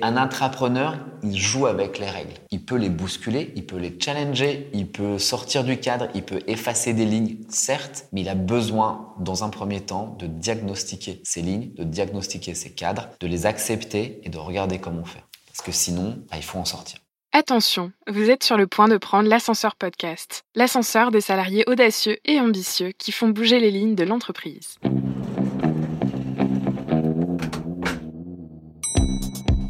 Un intrapreneur, il joue avec les règles. Il peut les bousculer, il peut les challenger, il peut sortir du cadre, il peut effacer des lignes, certes, mais il a besoin, dans un premier temps, de diagnostiquer ces lignes, de diagnostiquer ces cadres, de les accepter et de regarder comment faire. Parce que sinon, bah, il faut en sortir. Attention, vous êtes sur le point de prendre l'ascenseur podcast, l'ascenseur des salariés audacieux et ambitieux qui font bouger les lignes de l'entreprise.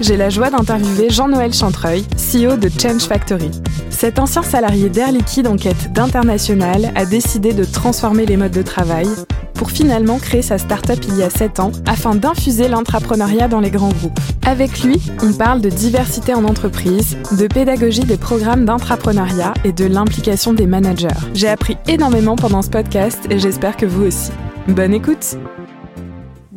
j'ai la joie d'interviewer Jean-Noël Chantreuil, CEO de Change Factory. Cet ancien salarié d'Air Liquide en quête d'international a décidé de transformer les modes de travail pour finalement créer sa start-up il y a 7 ans afin d'infuser l'entrepreneuriat dans les grands groupes. Avec lui, on parle de diversité en entreprise, de pédagogie des programmes d'intrapreneuriat et de l'implication des managers. J'ai appris énormément pendant ce podcast et j'espère que vous aussi. Bonne écoute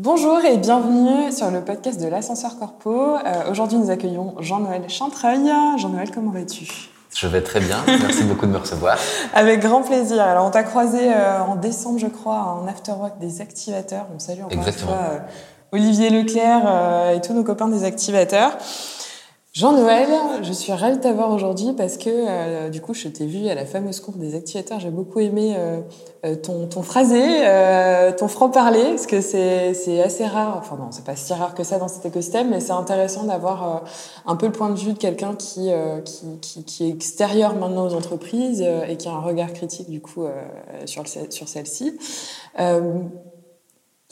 Bonjour et bienvenue sur le podcast de l'ascenseur corpo. Euh, Aujourd'hui, nous accueillons Jean-Noël Chantreuil. Jean-Noël, comment vas-tu? Je vais très bien, merci beaucoup de me recevoir. Avec grand plaisir. Alors, on t'a croisé euh, en décembre, je crois, en afterwork des activateurs. On salue encore Exactement. une fois euh, Olivier Leclerc et tous nos copains des activateurs. Jean-Noël, je suis ravie de t'avoir aujourd'hui parce que euh, du coup, je t'ai vu à la fameuse courbe des activateurs. J'ai beaucoup aimé euh, euh, ton, ton phrasé, ton franc-parler, parce que c'est, assez rare. Enfin non, c'est pas si rare que ça dans cet écosystème, mais c'est intéressant d'avoir un peu le point de vue de quelqu'un qui, qui, qui, est extérieur maintenant aux entreprises et qui a un regard critique du coup sur, sur celle-ci.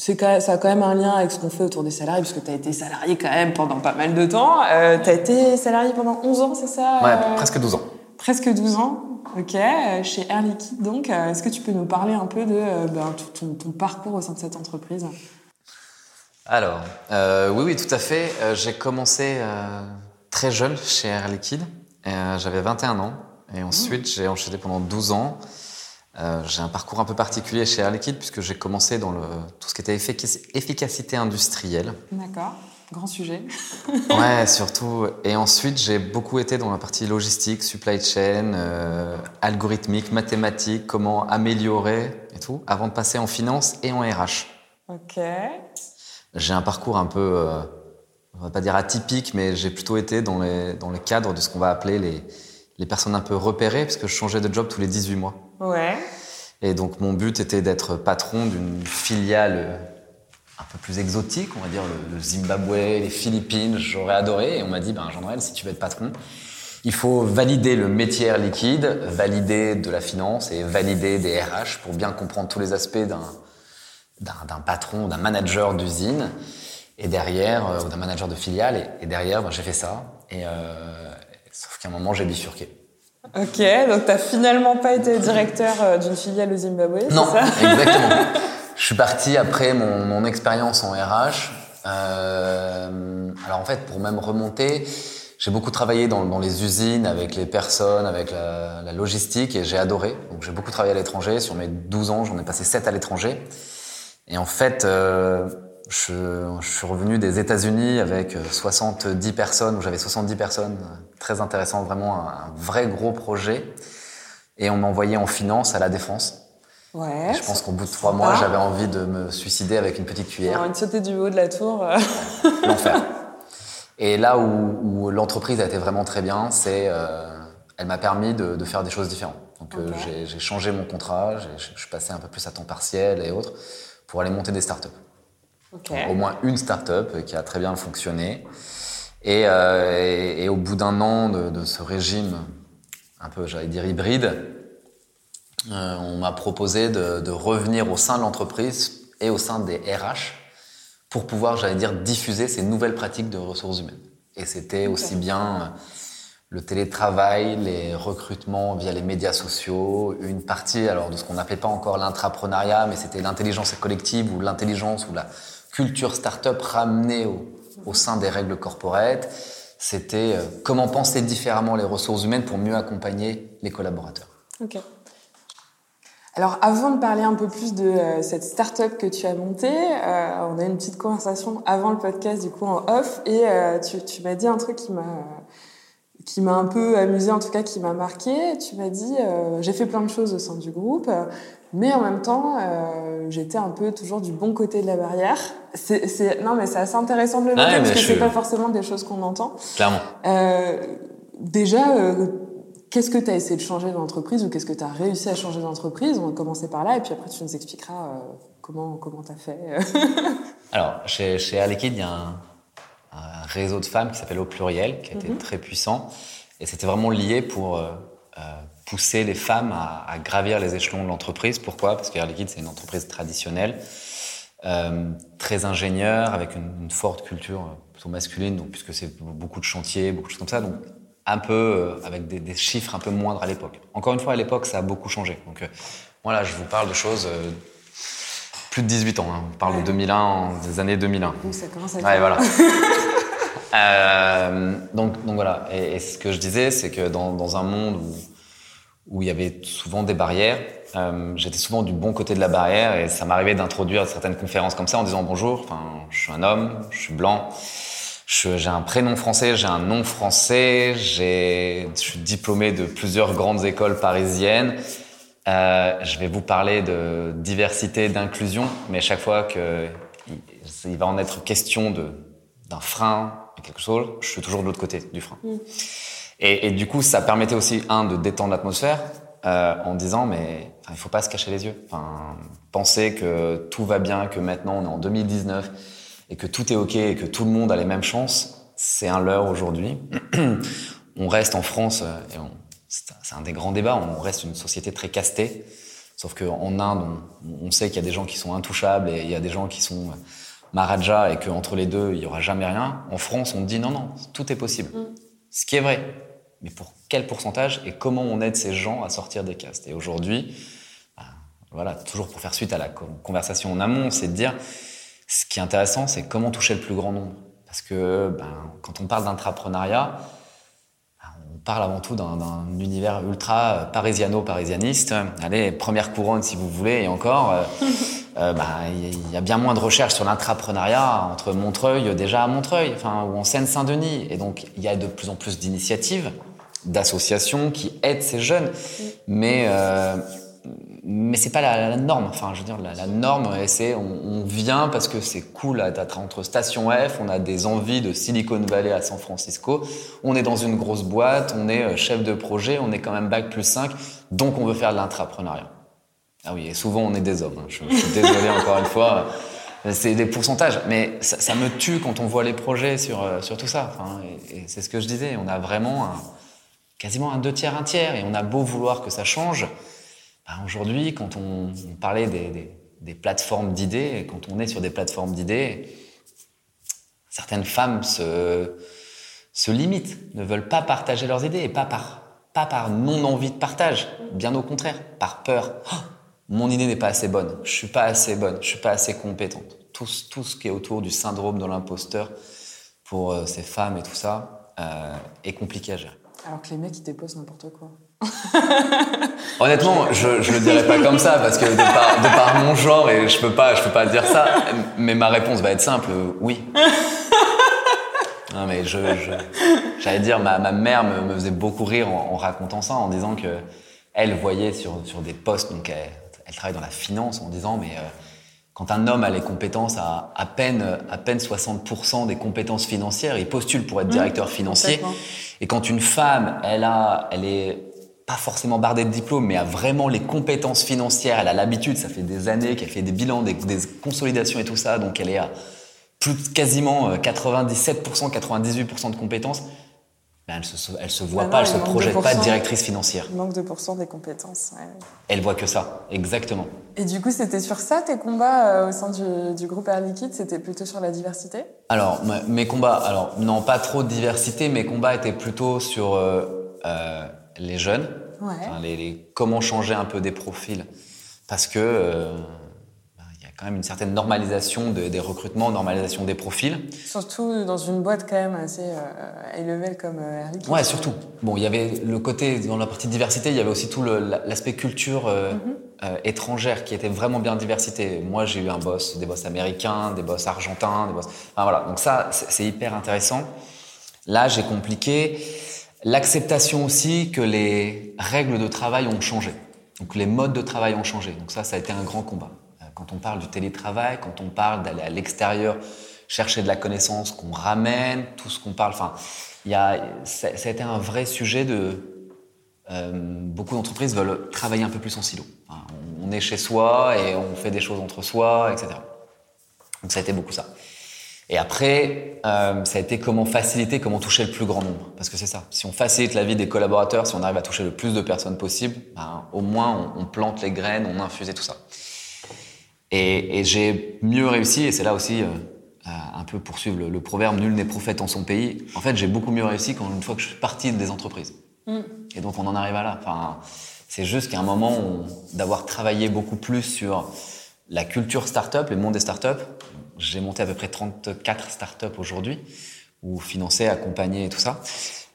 C'est ça a quand même un lien avec ce qu'on fait autour des salariés, puisque tu as été salarié quand même pendant pas mal de temps. Euh, tu as été salarié pendant 11 ans, c'est ça Ouais, euh, presque 12 ans. Presque 12 ans, ok, euh, chez Air Liquide. Donc, euh, est-ce que tu peux nous parler un peu de ben, ton, ton parcours au sein de cette entreprise? Alors, euh, oui, oui, tout à fait. J'ai commencé euh, très jeune chez Air Liquide. J'avais 21 ans. Et ensuite, j'ai enchaîné pendant 12 ans. Euh, j'ai un parcours un peu particulier chez Air Liquide puisque j'ai commencé dans le, tout ce qui était effic- efficacité industrielle. D'accord, grand sujet. Ouais, surtout. Et ensuite, j'ai beaucoup été dans la partie logistique, supply chain, euh, algorithmique, mathématique, comment améliorer et tout, avant de passer en finance et en RH. Ok. J'ai un parcours un peu, euh, on va pas dire atypique, mais j'ai plutôt été dans les, dans les cadres de ce qu'on va appeler les, les personnes un peu repérées, parce que je changeais de job tous les 18 mois. Ouais. Et donc mon but était d'être patron d'une filiale un peu plus exotique, on va dire le, Zimbabwe, les Philippines, j'aurais adoré. Et on m'a dit, ben Jean-Noël, si tu veux être patron, il faut valider le métier liquide, valider de la finance et valider des RH pour bien comprendre tous les aspects d'un patron, d'un manager d'usine, et derrière, euh, d'un manager de filiale, et, derrière, ben, j'ai fait ça. Euh, sauf qu'à un moment, j'ai bifurqué. Ok, donc t'as finalement pas été directeur euh, d'une filiale au Zimbabwe, Non, ça exactement. Je suis parti après mon, mon expérience en RH. Euh, alors en fait, pour même remonter, j'ai beaucoup travaillé dans, dans les usines, avec les personnes, avec la, la logistique, et j'ai adoré. Donc j'ai beaucoup travaillé à l'étranger. Sur mes 12 ans, j'en ai passé 7 à l'étranger. Et en fait, euh, je, je suis revenu des États-Unis avec 70 personnes, où j'avais 70 personnes, très intéressant, vraiment un, un vrai gros projet. Et on m'a envoyé en finance à la défense. Ouais. Je pense qu'au bout de trois mois, j'avais envie de me suicider avec une petite cuillère. Alors, une sautée du haut de la tour. euh, L'enfer. Et là où, où l'entreprise a été vraiment très bien, c'est euh, elle m'a permis de, de faire des choses différentes. Donc euh, j'ai- changé mon contrat, je suis passé un peu plus à temps partiel et autres pour aller monter des startups. Au moins une startup qui a très bien fonctionné. Et, euh, et, et au bout d'un an de, de ce régime un peu, j'allais dire, hybride, euh, on m'a proposé de, de revenir au sein de l'entreprise et au sein des RH pour pouvoir, j'allais dire, diffuser ces nouvelles pratiques de ressources humaines. Et c'était aussi bien euh, le télétravail, les recrutements via les médias sociaux, une partie alors de ce qu'on n'appelait pas encore l'intrapreneuriat, mais c'était l'intelligence collective ou l'intelligence ou la culture start-up ramenée au, sein des règles corporate. C'était euh, comment penser différemment les ressources humaines pour mieux accompagner les collaborateurs. Ok. Alors, avant de parler un peu plus de euh, cette start-up que tu as montée, euh, on a eu une petite conversation avant le podcast, du coup, en off, et tu, m'as dit un truc qui m'a qui m'a un peu amusé, en tout cas qui m'a marqué. Tu m'as dit, j'ai fait plein de choses au sein du groupe, mais en même temps, euh, j'étais un peu toujours du bon côté de la barrière. C'est, non, mais c'est assez intéressant de le noter Ah parce que je c'est pas forcément des choses qu'on entend. Clairement. Euh, déjà, euh, qu'est-ce que tu as essayé de changer dans l'entreprise ou qu'est-ce que tu as réussi à changer dans l'entreprise? On va commencer par là et puis après tu nous expliqueras comment comment tu as fait. Alors, chez, chez il y a un, un réseau de femmes qui s'appelle Au Pluriel, qui a été Mhm. très puissant. Et c'était vraiment lié pour pousser les femmes à, à gravir les échelons de l'entreprise. Pourquoi? Parce qu'Air Liquide, c'est une entreprise traditionnelle, euh, très ingénieure, avec une, une forte culture euh, plutôt masculine, donc, puisque c'est beaucoup de chantiers, beaucoup de choses comme ça. Donc, un peu euh, avec des, des chiffres un peu moindres à l'époque. Encore une fois, à l'époque, ça a beaucoup changé. Donc, euh, moi, là, je vous parle de choses plus de 18 ans. hein. On parle de 2001, en- des années 2001. Donc ça commence à Ouais, faire. voilà. Euh, donc, donc voilà. Et, et ce que je disais, c'est que dans, dans un monde où, où il y avait souvent des barrières, euh, j'étais souvent du bon côté de la barrière et ça m'arrivait d'introduire certaines conférences comme ça en disant bonjour, enfin, je suis un homme, je suis blanc, j'ai un prénom français, j'ai un nom français, je suis diplômé de plusieurs grandes écoles parisiennes. Euh, je vais vous parler de diversité, d'inclusion, mais chaque fois que il, il va en être question d'un frein, quelque chose, je suis toujours de l'autre côté du frein. Mm. Et, et du coup, ça permettait aussi un de détendre l'atmosphère euh, en disant mais il faut pas se cacher les yeux. Enfin, penser que tout va bien, que maintenant on est en 2019 et que tout est ok et que tout le monde a les mêmes chances, c'est un leurre aujourd'hui. on reste en France euh, et c'est un- des grands débats. On reste une société très castée. Sauf qu'en Inde, on, on sait qu'il y a des gens qui sont intouchables et il y a des gens qui sont euh, Maharaja et qu'entre les deux, il n'y aura jamais rien. En France, on dit non, non, tout est possible. Ce qui est vrai. Mais pour quel pourcentage et comment on aide ces gens à sortir des castes Et aujourd'hui, bah, voilà, toujours pour faire suite à la co- conversation en amont, c'est de dire ce qui est intéressant, c'est comment toucher le plus grand nombre. Parce que ben, quand on parle d'intrapreneuriat, ben, on parle avant tout d'un d'un univers ultra euh, parisiano-parisianiste. Allez, première couronne si vous voulez, et encore, euh, euh, ben, il y a bien moins de recherches sur l'intrapreneuriat entre Montreuil, déjà à Montreuil, enfin, ou en Seine-Saint-Denis. Et donc, il y a de plus en plus d'initiatives, d'associations qui aident ces jeunes. Mais, euh, mais c'est pas la, la norme. Enfin, je veux dire, la, la norme, c'est on, on vient parce que c'est cool d'être entre Station F, on a des envies de Silicon Valley à San Francisco, on est dans une grosse boîte, on est euh, chef de projet, on est quand même bac plus 5, donc on veut faire de l'intrapreneuriat. Ah oui, et souvent on est des hommes. hein. Je, je suis désolé encore une fois. C'est des pourcentages, mais ça, ça me tue quand on voit les projets sur, euh, sur tout ça. Enfin, et et c'est ce que je disais, on a vraiment un, quasiment un deux tiers, un tiers, et on a beau vouloir que ça change. ben, Aujourd'hui, quand on, parlait des, plateformes d'idées, quand on est sur des plateformes d'idées, certaines femmes se, limitent, ne veulent pas partager leurs idées, et pas par, non-envie de partage, bien au contraire, par peur. Oh, mon idée n'est pas assez bonne, je suis pas assez bonne, je suis pas assez compétente. Tout, tout ce qui est autour du syndrome de l'imposteur pour euh, ces femmes et tout ça euh, est compliqué à gérer. Alors que les mecs ils déposent n'importe quoi. Honnêtement, je, je le dirais pas comme ça parce que de par, mon genre et je peux peux pas dire ça. Mais ma réponse va être simple, euh, oui. Non mais je, j'allais dire, ma, ma mère me, faisait beaucoup rire en, racontant ça, en disant que elle voyait sur, sur des postes, donc elle, elle travaille dans la finance, en disant mais euh, quand un homme a les compétences à à peine à peine 60% des compétences financières, il postule pour être Mmh, directeur financier. Et quand une femme, elle a, elle est pas forcément bardée de diplôme, mais a vraiment les compétences financières, elle a l'habitude, ça fait des années qu'elle fait des bilans, des, des consolidations et tout ça, donc elle est à plus quasiment euh, 97%, 98% de compétences. Ben, elle se, elle se voit Ah non, pas, elle se projette pas 2%. de directrice financière. Manque 2% des compétences. ouais. Elle voit que ça, exactement. Et du coup, c'était sur ça tes combats euh, au sein du, du groupe Air Liquide C'était plutôt sur la diversité? Alors, mes combats, alors non, pas trop de diversité, mes combats étaient plutôt sur euh, euh, les jeunes, Ouais. Enfin, les, les- comment changer un peu des profils. Parce que euh, ben, il y a quand même une certaine normalisation de- des recrutements, normalisation des profils. Surtout dans une boîte quand même assez euh, high level comme euh, Air Liquide. Ouais, surtout. Bon, il y avait le côté, dans la partie diversité, il y avait aussi tout l'aspect culture euh, euh, étrangère qui était vraiment bien diversité. Moi, j'ai eu un boss, des boss américains, des boss argentins, des boss. Enfin, voilà. Donc ça, c'est c'est hyper intéressant. Là, j'ai compliqué l'acceptation aussi que les règles de travail ont changé. Donc les modes de travail ont changé. Donc ça, ça a été un grand combat. Quand on parle du télétravail, quand on parle d'aller à l'extérieur chercher de la connaissance qu'on ramène, tout ce qu'on parle. Enfin, y a, ça, a été un vrai sujet de. euh, beaucoup d'entreprises veulent travailler un peu plus en silo. On est chez soi et on fait des choses entre soi, etc. Donc ça a été beaucoup ça. Et après, euh, ça a été comment faciliter, comment toucher le plus grand nombre. Parce que c'est ça. Si on facilite la vie des collaborateurs, si on arrive à toucher le plus de personnes possible, ben, au moins on, on plante les graines, on infuse et tout ça. Et, et j'ai mieux réussi, et c'est là aussi euh, un peu poursuivre le, le proverbe nul n'est prophète en son pays. En fait, j'ai beaucoup mieux réussi quand une fois que je suis parti des entreprises. Et donc on en arrive à là. Enfin, c'est juste qu'à un moment on- d'avoir travaillé beaucoup plus sur la culture startup, le monde des startups. J'ai monté à peu près 34 startups aujourd'hui, ou financé, accompagné et tout ça.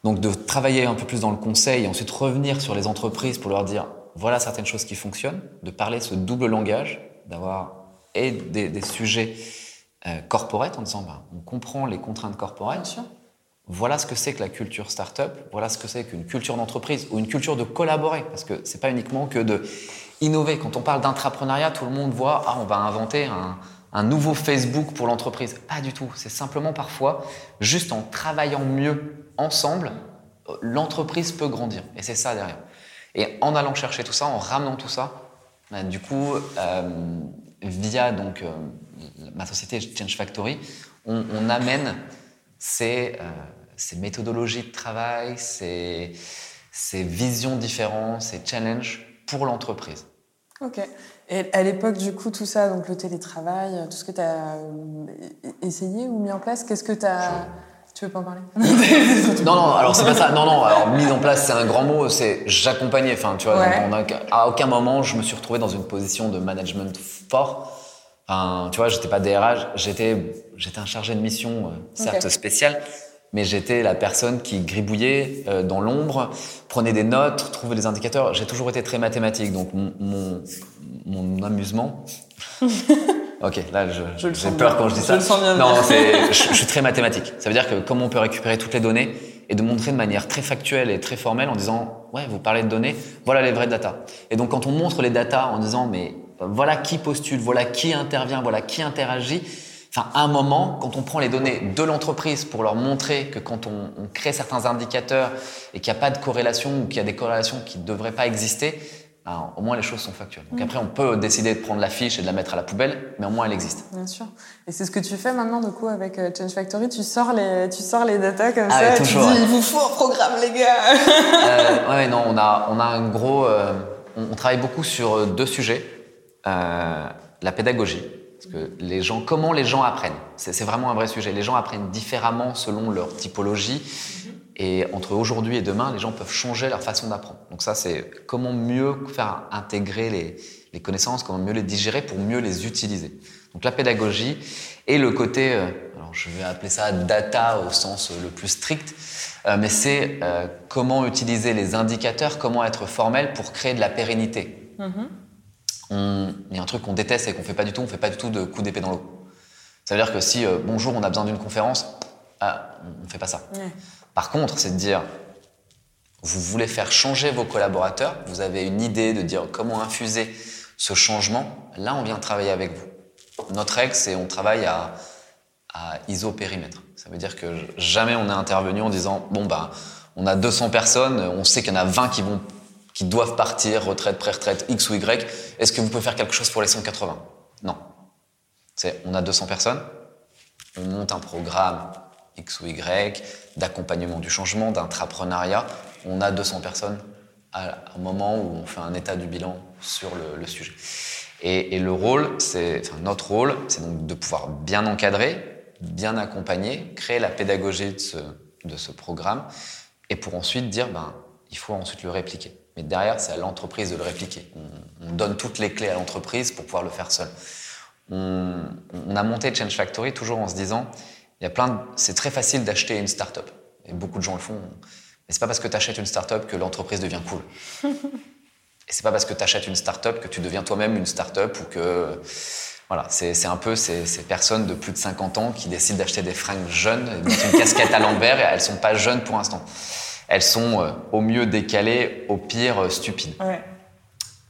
Donc de travailler un peu plus dans le conseil et ensuite revenir sur les entreprises pour leur dire voilà certaines choses qui fonctionnent, de parler ce double langage, d'avoir et des, des sujets euh, corporate en disant ben, on comprend les contraintes corporate. Voilà ce que c'est que la culture startup, voilà ce que c'est qu'une culture d'entreprise ou une culture de collaborer, parce que c'est pas uniquement que de innover. Quand on parle d'intrapreneuriat, tout le monde voit ah on va inventer un, un nouveau Facebook pour l'entreprise. Pas du tout. C'est simplement parfois juste en travaillant mieux ensemble, euh, l'entreprise peut grandir. Et c'est ça derrière. Et en allant chercher tout ça, en ramenant tout ça, ben, du coup, euh, via donc euh, ma société Change Factory, on, on amène ces, euh, ces méthodologies de travail, ces, ces visions différentes, ces challenges pour l'entreprise. Ok. Et à l'époque, du coup, tout ça, donc le télétravail, tout ce que tu as essayé ou mis en place, qu'est-ce que tu as. Tu veux pas en parler Non, non, alors c'est pas ça. Non, non, alors mise en place, c'est un grand mot, c'est j'accompagnais. Enfin, tu vois, Ouais. on a- à aucun moment, je me suis retrouvé dans une position de management fort. Enfin, tu vois, j'étais pas DRH, j'étais, j'étais un chargé de mission, euh, certes spécial, mais j'étais la personne qui gribouillait euh, dans l'ombre, prenait des notes, trouvait des indicateurs. J'ai toujours été très mathématique, donc mon, mon, mon amusement. Ok, là, je, j'ai peur bien. quand je dis Je ça. le sens bien Non, c'est, je, je suis très mathématique. Ça veut dire que comment on peut récupérer toutes les données et de montrer de manière très factuelle et très formelle en disant, ouais, vous parlez de données, voilà les vraies datas. Et donc, quand on montre les datas en disant, mais euh, voilà qui postule, voilà qui intervient, voilà qui interagit, enfin, à un moment, quand on prend les données de l'entreprise pour leur montrer que quand on, on crée certains indicateurs et qu'il n'y a pas de corrélation ou qu'il y a des corrélations qui ne devraient pas exister, ben, au moins les choses sont factuelles. Donc après, on peut décider de prendre la fiche et de la mettre à la poubelle, mais au moins elle existe. Bien sûr. Et c'est ce que tu fais maintenant, du coup, avec euh, Change Factory. Tu sors les, tu sors les datas comme Ah ça. ouais, et toujours, tu dis, ouais. il vous faut un programme, les gars. Euh, ouais, non, on a, on a un gros. euh, on, on travaille beaucoup sur euh, deux sujets. Euh, la pédagogie. Parce que les gens, comment les gens apprennent c'est vraiment un vrai sujet. Les gens apprennent différemment selon leur typologie. Et entre aujourd'hui et demain, les gens peuvent changer leur façon d'apprendre. Donc ça, c'est comment mieux faire intégrer les, les connaissances, comment mieux les digérer pour mieux les utiliser. Donc la pédagogie et le côté, euh, alors je vais appeler ça data au sens le plus strict, euh, mais c'est euh, comment utiliser les indicateurs, comment être formel pour créer de la pérennité. On- Il y a un truc qu'on déteste et qu'on fait pas du tout, on fait pas du tout de coup d'épée dans l'eau. Ça veut dire que si euh, bonjour, on a besoin d'une conférence, ah, on fait pas ça. Ouais. Par contre, c'est de dire, vous voulez faire changer vos collaborateurs, vous avez une idée de dire comment infuser ce changement, là on vient travailler avec vous. Notre règle, c'est on travaille à, isopérimètre. Ça veut dire que jamais on est intervenu en disant, bon ben, on a 200 personnes, on sait qu'il y en a 20 qui vont qui doivent partir, retraite, pré-retraite, X ou Y, est-ce que vous pouvez faire quelque chose pour les 180 Non. C'est, on a 200 personnes, on monte un programme X ou Y d'accompagnement du changement, d'intrapreneuriat. On a 200 personnes à un moment où on fait un état du bilan sur le, sujet. Et, le rôle, c'est, notre rôle, c'est donc de pouvoir bien encadrer, bien accompagner, créer la pédagogie de ce, programme, et pour ensuite dire, ben, il faut ensuite le répliquer. Mais derrière, c'est à l'entreprise de le répliquer. On, on donne toutes les clés à l'entreprise pour pouvoir le faire seul. on, on a monté Change Factory toujours en se disant, il y a plein de- c'est très facile d'acheter une start-up. Et beaucoup de gens le font. Mais c'est pas parce que tu achètes une start-up que l'entreprise devient cool. Et c'est pas parce que tu achètes une start-up que tu deviens toi-même une start-up ou que. Voilà, c'est c'est un peu ces, ces personnes de plus de 50 ans qui décident d'acheter des fringues jeunes, et une casquette à l'envers et elles sont pas jeunes pour l'instant. Elles sont euh, au mieux décalées, au pire euh, stupides. Ouais.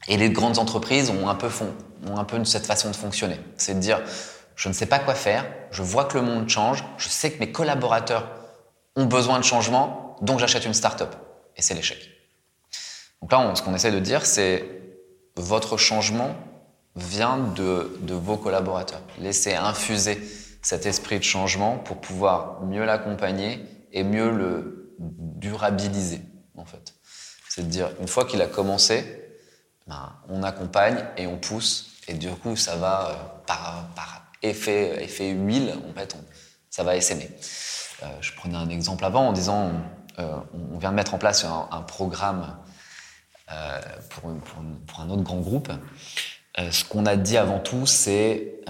Et les grandes entreprises ont un peu, font, ont un peu cette façon de fonctionner. C'est de dire, je ne sais pas quoi faire, je vois que le monde change, je sais que mes collaborateurs ont besoin de changement, donc j'achète une start-up. Et c'est l'échec. Donc là, ce qu'on essaie de dire, c'est votre changement vient de, de vos collaborateurs. Laissez infuser cet esprit de changement pour pouvoir mieux l'accompagner et mieux le durabiliser, en fait. C'est de dire, une fois qu'il a commencé, ben, on accompagne et on pousse, et du coup, ça va euh, par, par effet, effet huile, en fait, on- ça va essaimer. Euh, je prenais un exemple avant en disant, euh, on vient de mettre en place un, programme euh, pour, pour un autre grand groupe. Ce qu'on a dit avant tout, c'est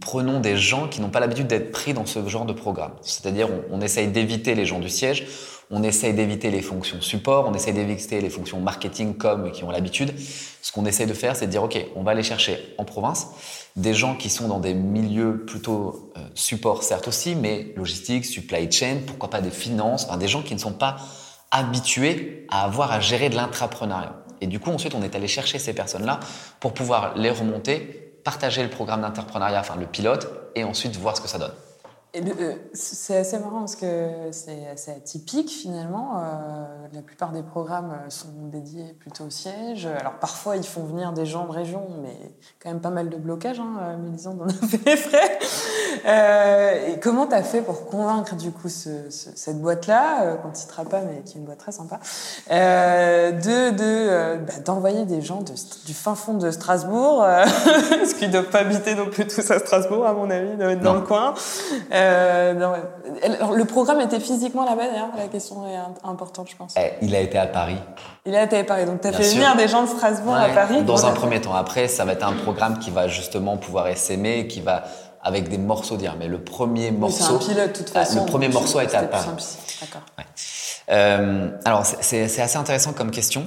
prenons des gens qui n'ont pas l'habitude d'être pris dans ce genre de programme. C'est-à-dire, on, on essaye d'éviter les gens du siège, on essaye d'éviter les fonctions support, on essaye d'éviter les fonctions marketing, com, qui ont l'habitude. Ce qu'on essaye de faire, c'est de dire, OK, on va aller chercher en province des gens qui sont dans des milieux plutôt euh, support, certes aussi, mais logistique, supply chain, pourquoi pas des finances, enfin, des gens qui ne sont pas habitués à avoir à gérer de l'intrapreneuriat. Et du coup, ensuite, on est allé chercher ces personnes-là pour pouvoir les remonter, partager le programme d'interpreneuriat, enfin le pilote, et ensuite voir ce que ça donne. Euh, c'est assez marrant parce que c'est assez atypique finalement. Euh, la plupart des programmes euh, sont dédiés plutôt au siège. Alors parfois ils font venir des gens de région, mais quand même pas mal de blocages. Hein. Euh, Mélisande en a fait les frais. Euh, et comment tu as fait pour convaincre du coup ce- ce- cette boîte-là, qu'on ne citera pas, mais qui est une boîte très sympa, euh, de de, bah, d'envoyer des gens de, du fin fond de Strasbourg, euh, parce qu'ils ne doivent pas habiter non plus tous à Strasbourg à mon avis, dans Non. le coin. Euh, non, ouais. Alors, le programme était physiquement là-bas d'ailleurs, la question est im- importante je pense. Eh, il a été à Paris. Il a été à Paris, donc tu as Bien fait sûr. venir des gens de Strasbourg à Paris. Dans un premier temps. Après, ça va être un programme qui va justement pouvoir essaimer, qui va avec des morceaux dire. Mais le premier Oui, c'est morceau, un pilote de toute Ah, façon. le premier morceau a été à Paris. D'accord. Euh, alors, c'est- assez intéressant comme question.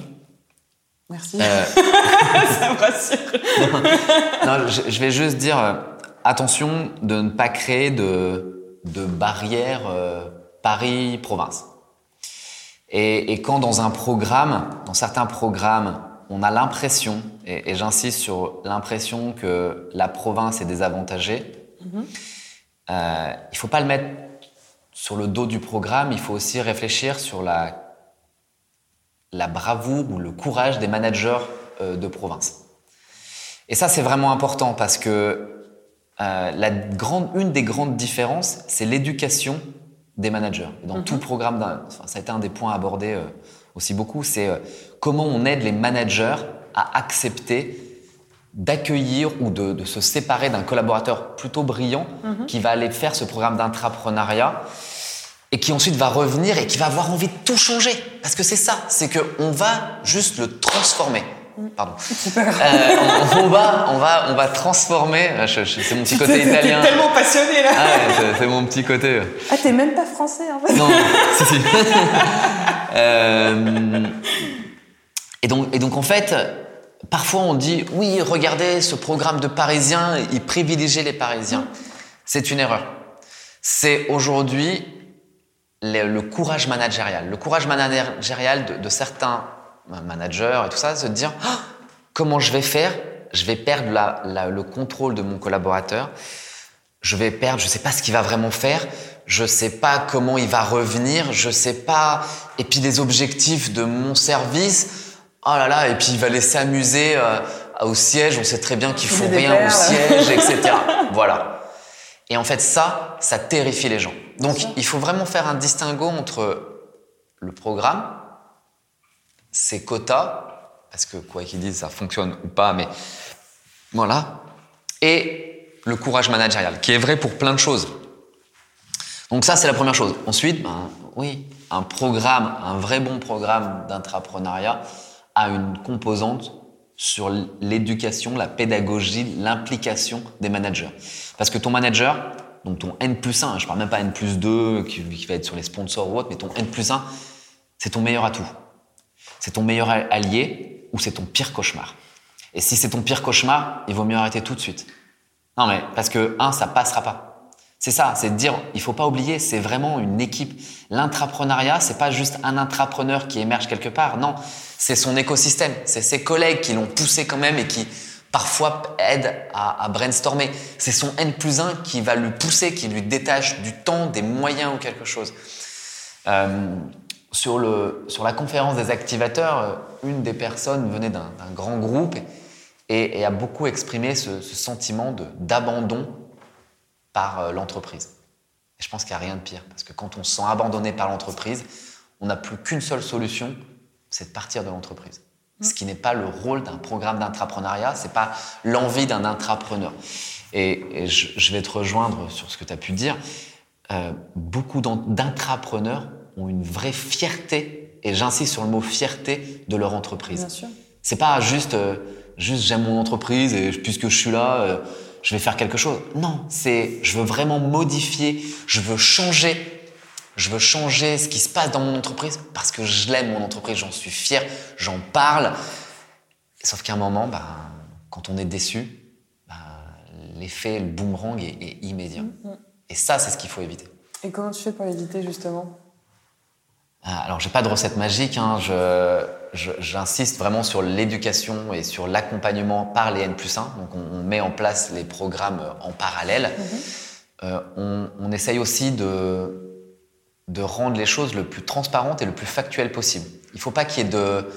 Merci. Euh, Ça me rassure. non, je, je vais juste dire euh, attention de ne pas créer de, de barrières euh, Paris-province. Et, et quand dans un programme, dans certains programmes, on a l'impression, et, et j'insiste sur l'impression que la province est désavantagée, euh, il faut pas le mettre sur le dos du programme, il faut aussi réfléchir sur la, la bravoure ou le courage des managers euh, de province. Et ça, c'est vraiment important parce que euh, la grande, une des grandes différences, c'est l'éducation des managers. Dans tout programme, enfin, ça a été un des points abordés euh, aussi beaucoup, c'est euh, comment on aide les managers à accepter d'accueillir ou de, de se séparer d'un collaborateur plutôt brillant qui va aller faire ce programme d'intrapreneuriat et qui ensuite va revenir et qui va avoir envie de tout changer. Parce que c'est ça, c'est qu'on va juste le transformer. Pardon. Euh, on, on va, on, va, on va transformer. c'est mon petit côté T'es italien. tellement passionné là. Ah ouais, c'est- mon petit côté. Ah, t'es même pas français en fait. Non, si, si. Euh, et, donc, et donc, en fait, parfois on dit oui, regardez, ce programme de Parisiens, il privilégie les Parisiens. C'est une erreur. C'est aujourd'hui le, le courage managérial. Le courage managérial de, de certains managers et tout ça, se dire Ah, comment je vais faire? Je vais perdre la- la- le contrôle de mon collaborateur. Je vais perdre, je sais pas ce qu'il va vraiment faire, je sais pas comment il va revenir, je sais pas, et puis les objectifs de mon service, oh là là, et puis il va les s'amuser euh, au siège, on sait très bien qu'ils Il font rien au siège, etc. voilà. Et en fait, ça, ça terrifie les gens. Donc, il faut vraiment faire un distinguo entre le programme, ses quotas, parce que quoi qu'ils disent, ça fonctionne ou pas, mais voilà, et le courage managérial, qui est vrai pour plein de choses. Donc ça, c'est la première chose. Ensuite, ben, oui, un programme, un vrai bon programme d'intrapreneuriat a une composante sur l'éducation, la pédagogie, l'implication des managers. Parce que ton manager, donc ton N plus 1, je parle même pas N plus 2 qui, qui va être sur les sponsors ou autre, mais ton N plus 1, c'est ton meilleur atout. C'est ton meilleur allié ou c'est ton pire cauchemar? Et si c'est ton pire cauchemar, il vaut mieux arrêter tout de suite. Non mais parce que un, ça passera pas. C'est ça, c'est de dire, il faut pas oublier, c'est vraiment une équipe. L'intrapreneuriat, c'est pas juste un intrapreneur qui émerge quelque part. Non, c'est son écosystème, c'est ses collègues qui l'ont poussé quand même et qui parfois aident à, brainstormer. C'est son N plus 1 qui va lui pousser, qui lui détache du temps, des moyens ou quelque chose. Euh, sur, le, sur la conférence des activateurs, euh, une des personnes venait d'un grand groupe et, a beaucoup exprimé ce, ce sentiment d'abandon par euh, l'entreprise. Je pense qu'il n'y a rien de pire, parce que quand on se sent abandonné par l'entreprise, on n'a plus qu'une seule solution, c'est de partir de l'entreprise. Ce qui n'est pas le rôle d'un programme d'intrapreneuriat, c'est pas l'envie d'un intrapreneur. Et, je, vais te rejoindre sur ce que tu as pu dire. Euh, beaucoup d'intrapreneurs ont une vraie fierté, et j'insiste sur le mot fierté, de leur entreprise. Bien sûr. C'est pas juste, euh, juste j'aime mon entreprise et puisque je suis là, je vais faire quelque chose. Non, c'est je veux vraiment modifier, je veux changer, je veux changer ce qui se passe dans mon entreprise parce que je l'aime mon entreprise, j'en suis fier, j'en parle. Sauf qu'à un moment, bah, quand on est déçu, bah, l'effet, le boomerang est, immédiat. Mm-hmm. Et ça, c'est ce qu'il faut éviter. Et comment tu fais pour éviter justement? Alors, j'ai pas de recette magique. Hein. J'insiste vraiment sur l'éducation et sur l'accompagnement par les N plus 1. Donc, on, met en place les programmes en parallèle. Mhm. Euh, on, essaye aussi de, de rendre les choses le plus transparentes et le plus factuelles possible. Il faut pas qu'il y ait de,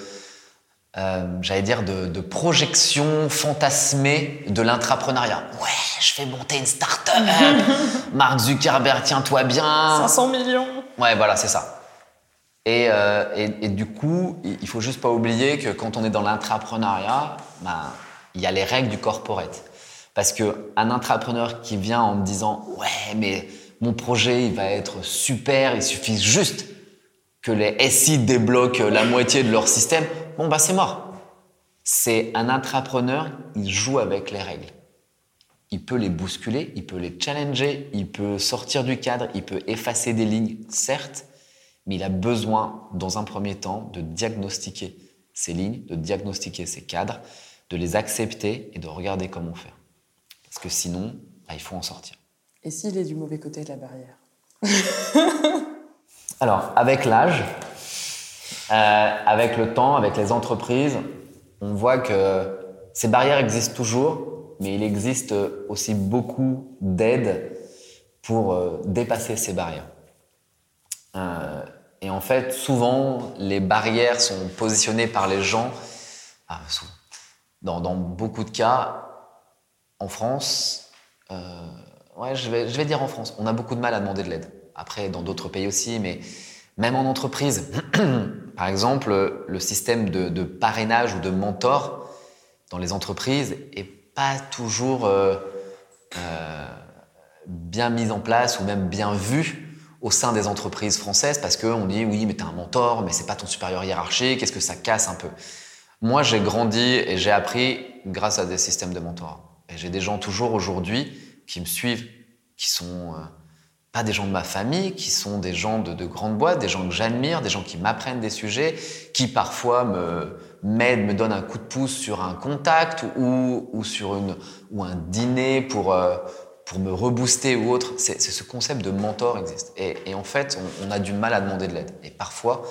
euh, j'allais dire, de, de, projection fantasmée de l'intrapreneuriat. Ouais, je fais monter une start-up. Mark Zuckerberg, tiens-toi bien. 500 millions. Ouais, voilà, c'est ça. Euh, et, du coup, il faut juste pas oublier que quand on est dans l'intrapreneuriat, ben, il y a les règles du corporate. Parce qu'un intrapreneur qui vient en me disant Ouais, mais mon projet, il va être super, il suffit juste que les SI débloquent la moitié de leur système, bon, bah, c'est mort. C'est un intrapreneur, il joue avec les règles. Il peut les bousculer, il peut les challenger, il peut sortir du cadre, il peut effacer des lignes, certes, mais il a besoin, dans un premier temps, de diagnostiquer ces lignes, de diagnostiquer ces cadres, de les accepter et de regarder comment faire. Parce que sinon, bah, il faut en sortir. Et s'il est du mauvais côté de la barrière? Alors, avec l'âge, euh, avec le temps, avec les entreprises, on voit que ces barrières existent toujours, mais il existe aussi beaucoup d'aides pour euh, dépasser ces barrières. Euh, et en fait, souvent, les barrières sont positionnées par les gens, ah, dans, beaucoup de cas, en France, euh, ouais, je vais, dire en France, on a beaucoup de mal à demander de l'aide. Après, dans d'autres pays aussi, mais même en entreprise. par exemple, le système de, parrainage ou de mentor dans les entreprises est pas toujours euh, euh, bien mis en place ou même bien vu au sein des entreprises françaises parce qu'on dit oui, mais tu un mentor, mais c'est pas ton supérieur hiérarchique, qu'est-ce que ça casse un peu? Moi, j'ai grandi et j'ai appris grâce à des systèmes de mentorat. Et j'ai des gens toujours aujourd'hui qui me suivent, qui sont euh, pas des gens de ma famille, qui sont des gens de, de grandes boîtes, des gens que j'admire, des gens qui m'apprennent des sujets, qui parfois me m'aident, me donnent un coup de pouce sur un contact ou, ou sur une ou un dîner pour euh, pour me rebooster ou autre. C'est ce concept de mentor existe. Et, en fait, on, a du mal à demander de l'aide. Et parfois,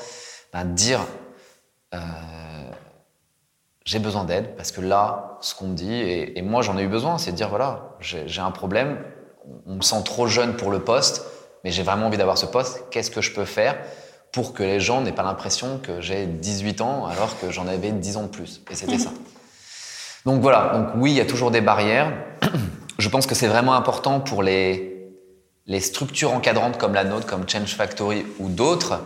ben, dire euh, j'ai besoin d'aide parce que là, ce qu'on me dit, et, moi j'en ai eu besoin, c'est de dire voilà, j'ai un problème, on me sent trop jeune pour le poste, mais j'ai vraiment envie d'avoir ce poste. Qu'est-ce que je peux faire pour que les gens n'aient pas l'impression que j'ai 18 ans alors que j'en avais 10 ans de plus? Et c'était ça. Donc voilà, donc oui, il y a toujours des barrières. Je pense que c'est vraiment important pour les, structures encadrantes comme la nôtre, comme Change Factory ou d'autres,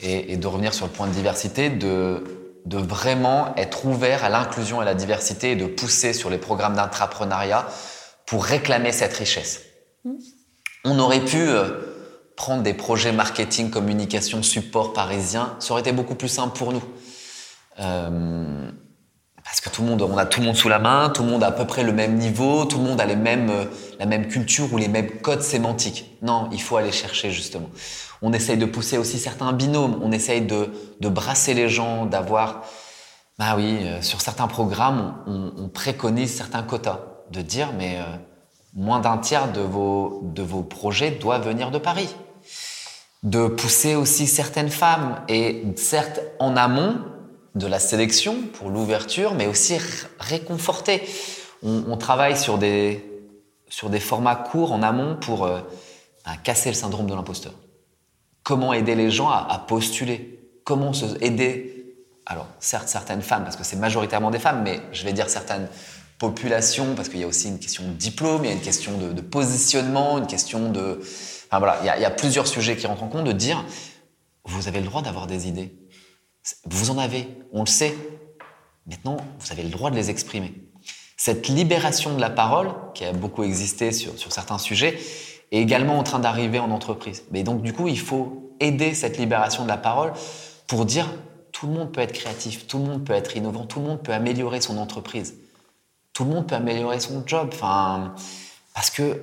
et, de revenir sur le point de diversité, de, de vraiment être ouvert à l'inclusion et à la diversité et de pousser sur les programmes d'intrapreneuriat pour réclamer cette richesse. On aurait pu euh, prendre des projets marketing, communication, support parisien, ça aurait été beaucoup plus simple pour nous. Euh, parce que tout le monde, on a tout le monde sous la main, tout le monde a à peu près le même niveau, tout le monde a les mêmes, euh, la même culture ou les mêmes codes sémantiques. Non, il faut aller chercher justement. On essaye de pousser aussi certains binômes, on essaye de, brasser les gens, d'avoir, bah oui, euh, sur certains programmes, on, on, préconise certains quotas, de dire mais euh, moins d'un tiers de vos, de vos projets doit venir de Paris. De pousser aussi certaines femmes et certes en amont, de la sélection pour l'ouverture, mais aussi réconforter. On, travaille sur des, sur des formats courts en amont pour euh, ben, casser le syndrome de l'imposteur. Comment aider les gens à, postuler? Comment se aider? Alors, certes, certaines femmes, parce que c'est majoritairement des femmes, mais je vais dire certaines populations, parce qu'il y a aussi une question de diplôme, il y a une question de, positionnement, une question de... Enfin voilà, il y a plusieurs sujets qui rentrent en compte, de dire, vous avez le droit d'avoir des idées vous en avez, on le sait. Maintenant, vous avez le droit de les exprimer. Cette libération de la parole, qui a beaucoup existé sur, certains sujets, est également en train d'arriver en entreprise. Mais donc, du coup, il faut aider cette libération de la parole pour dire tout le monde peut être créatif, tout le monde peut être innovant, tout le monde peut améliorer son entreprise, tout le monde peut améliorer son job. Enfin, parce que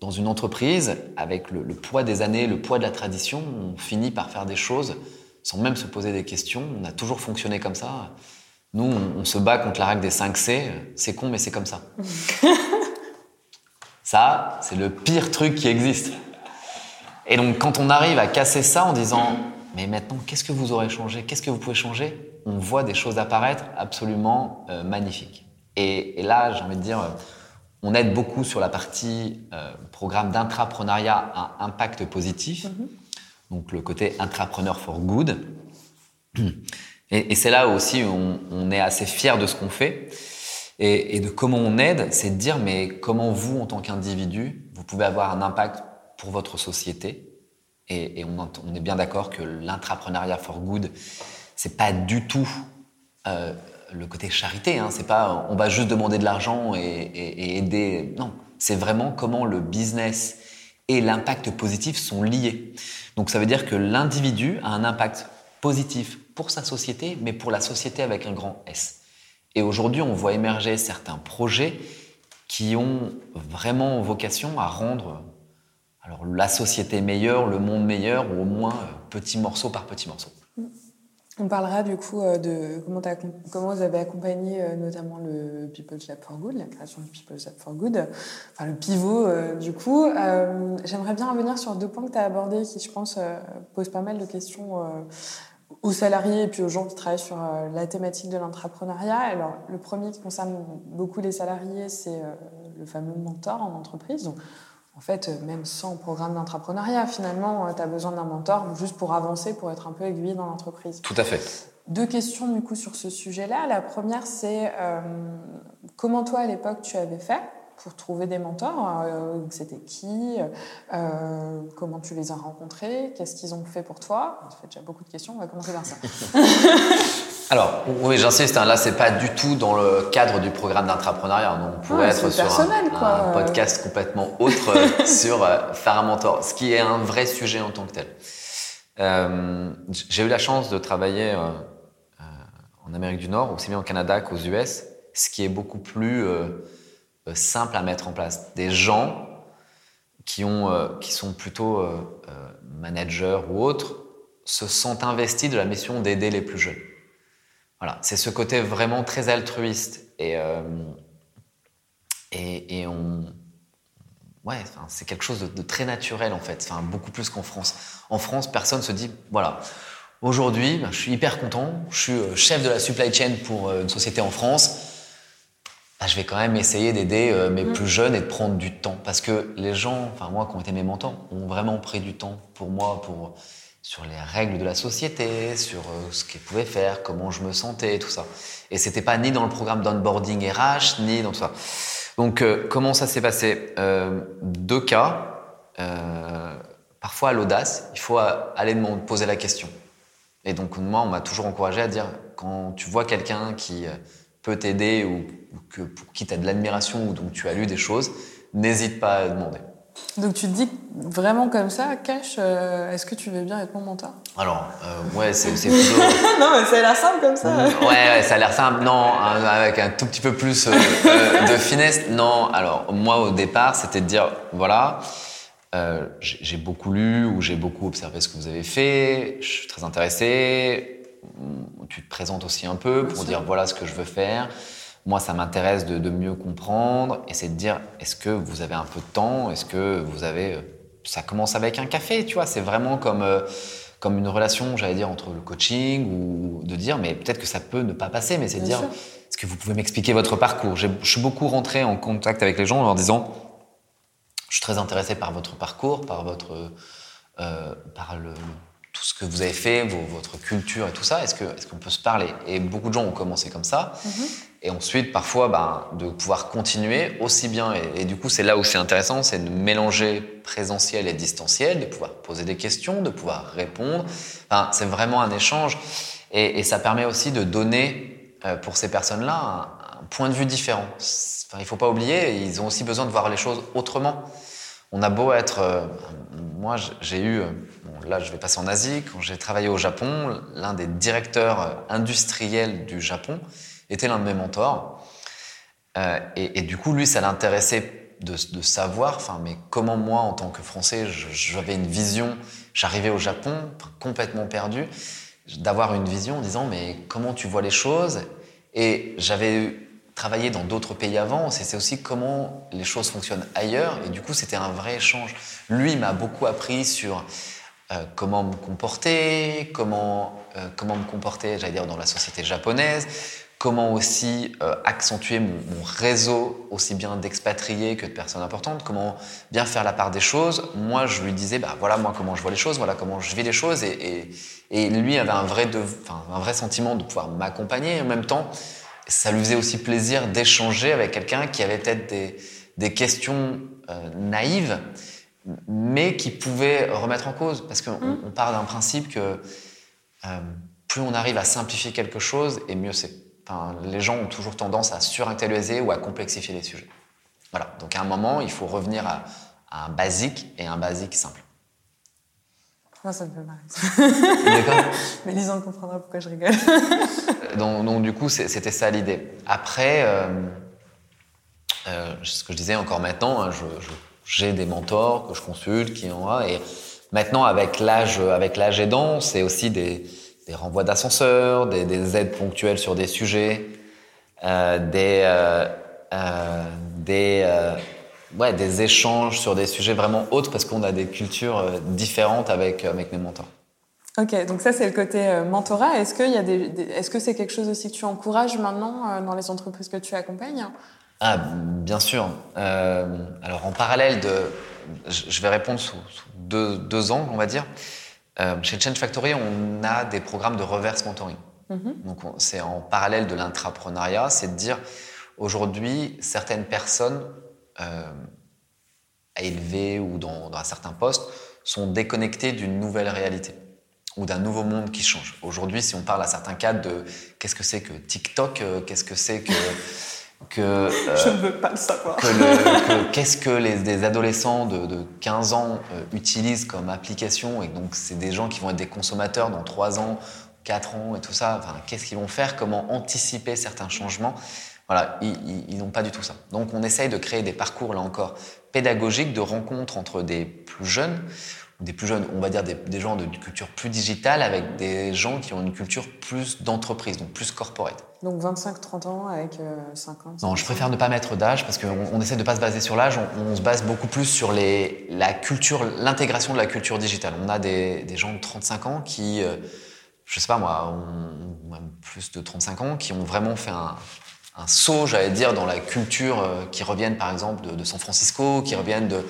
dans une entreprise, avec le poids des années, le poids de la tradition, on finit par faire des choses sans même se poser des questions. On a toujours fonctionné comme ça. Nous, on, on se bat contre la règle des 5 C. C'est con, mais c'est comme ça. ça, c'est le pire truc qui existe. Et donc, quand on arrive à casser ça en disant, mais maintenant, qu'est-ce que vous aurez changé? Qu'est-ce que vous pouvez changer? On voit des choses apparaître absolument euh, magnifiques. Et, et là, j'ai envie de dire, euh, on aide beaucoup sur la partie euh, programme d'intrapreneuriat à impact positif. Mm -hmm donc le côté intrapreneur for good. Et, c'est là aussi on, est assez fier de ce qu'on fait et, de comment on aide, c'est de dire mais comment vous, en tant qu'individu, vous pouvez avoir un impact pour votre société? Et, on, est bien d'accord que l'intrapreneuriat for good, c'est pas du tout euh, le côté charité. Hein, c'est pas on va juste demander de l'argent et aider. Non, c'est vraiment comment le business et l'impact positif sont liés. Donc ça veut dire que l'individu a un impact positif pour sa société, mais pour la société avec un grand S. Et aujourd'hui, on voit émerger certains projets qui ont vraiment vocation à rendre la société meilleure, le monde meilleur, ou au moins petit morceau par petit morceau. On parlera du coup euh, de comment, comment vous avez accompagné euh, notamment le People's Lab for Good, la création du People's Lab for Good, enfin le pivot euh, du coup. J'aimerais bien revenir sur deux points que tu as abordés qui, je pense, posent pas mal de questions aux salariés et puis aux gens qui travaillent sur la thématique de l'entrepreneuriat. Alors, le premier qui concerne beaucoup les salariés, c'est le fameux mentor en entreprise. En fait, même sans programme d'entrepreneuriat, finalement, tu as besoin d'un mentor juste pour avancer, pour être un peu aiguillé dans l'entreprise. Tout à fait. Deux questions du coup sur ce sujet-là. La première, c'est euh, comment toi à l'époque tu avais fait pour trouver des mentors euh, C'était qui euh, Comment tu les as rencontrés Qu'est-ce qu'ils ont fait pour toi? Ça fait déjà beaucoup de questions, on va commencer par ça. Alors, oui, j'insiste, hein, là, c'est pas du tout dans le cadre du programme d'entrepreneuriat. On pourrait ouais, être sur un, un, podcast complètement autre sur euh, faire un mentor, ce qui est un vrai sujet en tant que tel. Euh, J'ai eu la chance de travailler euh, en Amérique du Nord, aussi bien au Canada qu'aux US, ce qui est beaucoup plus euh, simple à mettre en place. Des gens qui, ont, euh, qui sont plutôt euh, managers ou autres se sont investis de la mission d'aider les plus jeunes. Voilà, c'est ce côté vraiment très altruiste et euh, et, et, on ouais, enfin, c'est quelque chose de, de, très naturel en fait, enfin beaucoup plus qu'en France. En France, personne se dit voilà, aujourd'hui, ben, je suis hyper content, je suis chef de la supply chain pour une société en France. Ben, je vais quand même essayer d'aider euh, mes mmh. plus jeunes et de prendre du temps parce que les gens, enfin moi qui ont été mes mentors, ont vraiment pris du temps pour moi pour sur les règles de la société, sur euh, ce qu'ils pouvaient faire, comment je me sentais, tout ça. Et c'était pas ni dans le programme d'onboarding RH, ni dans tout ça. Donc, euh, comment ça s'est passé? Euh, Deux cas. Parfois, à l'audace, il faut aller me poser la question. Et donc, moi, on m'a toujours encouragé à dire, quand tu vois quelqu'un qui peut t'aider ou, ou, que, pour qui tu as de l'admiration ou dont tu as lu des choses, n'hésite pas à demander. Donc tu te dis vraiment comme ça, Cash, euh, est-ce que tu veux bien être mon mentor? Alors, euh, ouais, c'est plutôt... non, mais ça a l'air simple comme ça. ouais, ouais, ça a l'air simple. Non, avec un tout petit peu plus euh, de finesse. Non, alors moi au départ, c'était de dire, voilà, j'ai beaucoup lu ou j'ai beaucoup observé ce que vous avez fait, je suis très intéressé. Tu te présentes aussi un peu pour dire, voilà ce que je veux faire. Moi, ça m'intéresse de, mieux comprendre et c'est de dire est-ce que vous avez un peu de temps? Est-ce que vous avez. Euh, ça commence avec un café, tu vois? C'est vraiment comme, euh, comme une relation, j'allais dire, entre le coaching ou de dire mais peut-être que ça peut ne pas passer, mais c'est de dire est-ce que vous pouvez m'expliquer votre parcours? Je suis beaucoup rentré en contact avec les gens en leur disant je suis très intéressé par votre parcours, par votre. Euh, par le, tout ce que vous avez fait, votre culture et tout ça. Est-ce qu'on est qu'on peut se parler? Et beaucoup de gens ont commencé comme ça. Mm-hmm. Et ensuite, parfois, ben, de pouvoir continuer aussi bien. Et, du coup, c'est là où c'est intéressant, c'est de mélanger présentiel et distanciel, de pouvoir poser des questions, de pouvoir répondre. Enfin, c'est vraiment un échange. Et, ça permet aussi de donner, euh, pour ces personnes-là, un, point de vue différent. Enfin, il ne faut pas oublier, ils ont aussi besoin de voir les choses autrement. On a beau être... Euh, moi, j'ai eu... Euh, là, je vais passer en Asie. Quand j'ai travaillé au Japon, l'un des directeurs industriels du Japon, était l'un de mes mentors. Euh, et, du coup, lui, ça l'intéressait de, savoir, enfin, mais comment moi, en tant que Français, j'avais une vision. J'arrivais au Japon complètement perdu, d'avoir une vision en disant, mais comment tu vois les choses? Et j'avais travaillé dans d'autres pays avant, c'est aussi comment les choses fonctionnent ailleurs. Et du coup, c'était un vrai échange. Lui m'a beaucoup appris sur euh, comment me comporter, comment, euh, comment me comporter, j'allais dire, dans la société japonaise, comment aussi euh, accentuer mon, réseau aussi bien d'expatriés que de personnes importantes, comment bien faire la part des choses. Moi, je lui disais, bah, voilà moi comment je vois les choses, voilà comment je vis les choses, et, et, lui avait un vrai, de, un vrai sentiment de pouvoir m'accompagner. En même temps, ça lui faisait aussi plaisir d'échanger avec quelqu'un qui avait peut-être des, des, questions euh, naïves, mais qui pouvait remettre en cause, parce qu'on mmh. part d'un principe que euh, plus on arrive à simplifier quelque chose, et mieux c'est les gens ont toujours tendance à surintelliger ou à complexifier les sujets. Voilà. Donc à un moment, il faut revenir à, un basique et un basique simple. Moi, ça me fait marrer. D'accord. Mais Lisa comprendra pourquoi je rigole. donc, du coup, c'était ça l'idée. Après, euh, euh, ce que je disais encore maintenant, hein, j'ai des mentors que je consulte, qui ont et maintenant avec l'âge, avec l'âge aidant, c'est aussi des des renvois d'ascenseurs, des, aides ponctuelles sur des sujets, euh, des, euh, euh, des, ouais, des échanges sur des sujets vraiment autres parce qu'on a des cultures différentes avec, avec mes mentors. Ok, donc ça c'est le côté mentorat. Est-ce que, y a des, est-ce que c'est quelque chose aussi que tu encourages maintenant dans les entreprises que tu accompagnes? Ah, bien sûr. alors en parallèle de, je vais répondre sous, sous deux, deux angles, on va dire. Euh, chez Change Factory, on a des programmes de reverse mentoring. Mhm. Donc, c'est en parallèle de l'intrapreneuriat, c'est de dire aujourd'hui, certaines personnes euh, à élever ou dans, un certain poste sont déconnectées d'une nouvelle réalité ou d'un nouveau monde qui change. Aujourd'hui, si on parle à certains cadres de qu'est-ce que c'est que TikTok, euh, qu'est-ce que c'est que que euh, je ne veux pas le savoir. qu'est-ce que les des adolescents de, 15 ans euh, utilisent comme application et donc c'est des gens qui vont être des consommateurs dans 3 ans, 4 ans et tout ça. Enfin, qu'est-ce qu'ils vont faire? Comment anticiper certains changements? Voilà, ils n'ont pas du tout ça. Donc on essaye de créer des parcours là encore pédagogiques de rencontres entre des plus jeunes des plus jeunes, on va dire des, gens de culture plus digitale avec des gens qui ont une culture plus d'entreprise, donc plus corporate. Donc 25-30 ans avec 50 euh, Non, je préfère ne pas mettre d'âge parce qu'on on essaie de ne pas se baser sur l'âge, on, se base beaucoup plus sur les, la culture, l'intégration de la culture digitale. On a des, des gens de 35 ans qui, euh, je sais pas moi, ont, même plus de 35 ans, qui ont vraiment fait un, un saut, j'allais dire, dans la culture euh, qui reviennent par exemple de, San Francisco, qui reviennent de,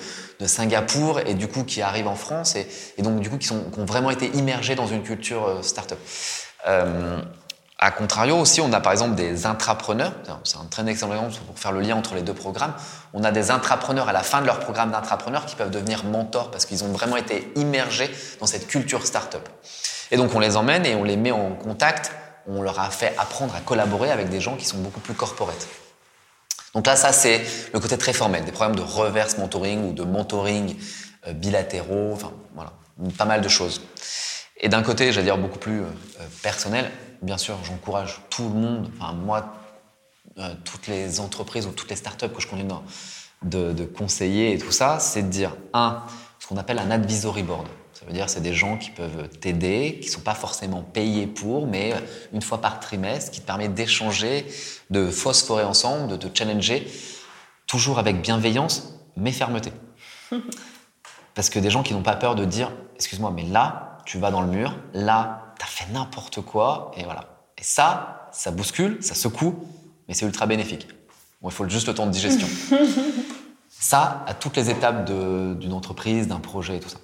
Singapour et du coup qui arrivent en France et, donc du coup qui, sont, ont vraiment été immergés dans une culture euh, start-up. Euh, a contrario aussi, on a par exemple des intrapreneurs, c'est un très excellent exemple pour faire le lien entre les deux programmes. On a des intrapreneurs à la fin de leur programme d'intrapreneurs qui peuvent devenir mentors parce qu'ils ont vraiment été immergés dans cette culture start-up. Et donc on les emmène et on les met en contact on leur a fait apprendre à collaborer avec des gens qui sont beaucoup plus corporate. Donc là, ça, c'est le côté très formel, des programmes de reverse mentoring ou de mentoring euh, bilatéraux, enfin voilà, pas mal de choses. Et d'un côté, j'allais dire beaucoup plus euh, personnel, bien sûr, j'encourage tout le monde, enfin moi, euh, toutes les entreprises ou toutes les startups que je continue de, de conseiller et tout ça, c'est de dire, un, ce qu'on appelle un advisory board. Ça veut dire c'est des gens qui peuvent t'aider, qui sont pas forcément payés pour, mais une fois par trimestre, qui te permet d'échanger, de phosphorer ensemble, de te challenger, toujours avec bienveillance, mais fermeté. Parce que des gens qui n'ont pas peur de dire, excuse-moi, mais là, tu vas dans le mur, là, tu as fait n'importe quoi, et voilà. Et ça, ça bouscule, ça secoue, mais c'est ultra bénéfique. Bon, il faut juste le temps de digestion. ça, à toutes les étapes d'une entreprise, d'un projet et tout ça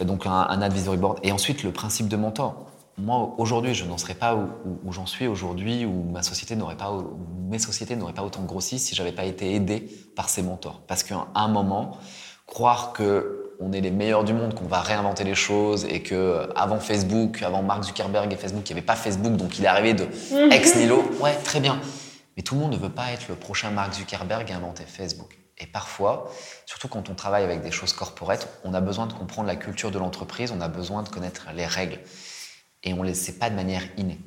donc un, un, advisory board. Et ensuite, le principe de mentor. Moi, aujourd'hui, je n'en serais pas où, où, j'en suis aujourd'hui, où ma société n'aurait pas, où mes sociétés n'auraient pas autant grossi si j'avais pas été aidé par ces mentors. Parce qu'à un moment, croire que on est les meilleurs du monde, qu'on va réinventer les choses et que avant Facebook, avant Mark Zuckerberg et Facebook, il n'y avait pas Facebook, donc il est arrivé de ex nihilo. Ouais, très bien. Mais tout le monde ne veut pas être le prochain Mark Zuckerberg et inventer Facebook. Et parfois, surtout quand on travaille avec des choses corporates, on a besoin de comprendre la culture de l'entreprise, on a besoin de connaître les règles. Et on ne les sait pas de manière innée.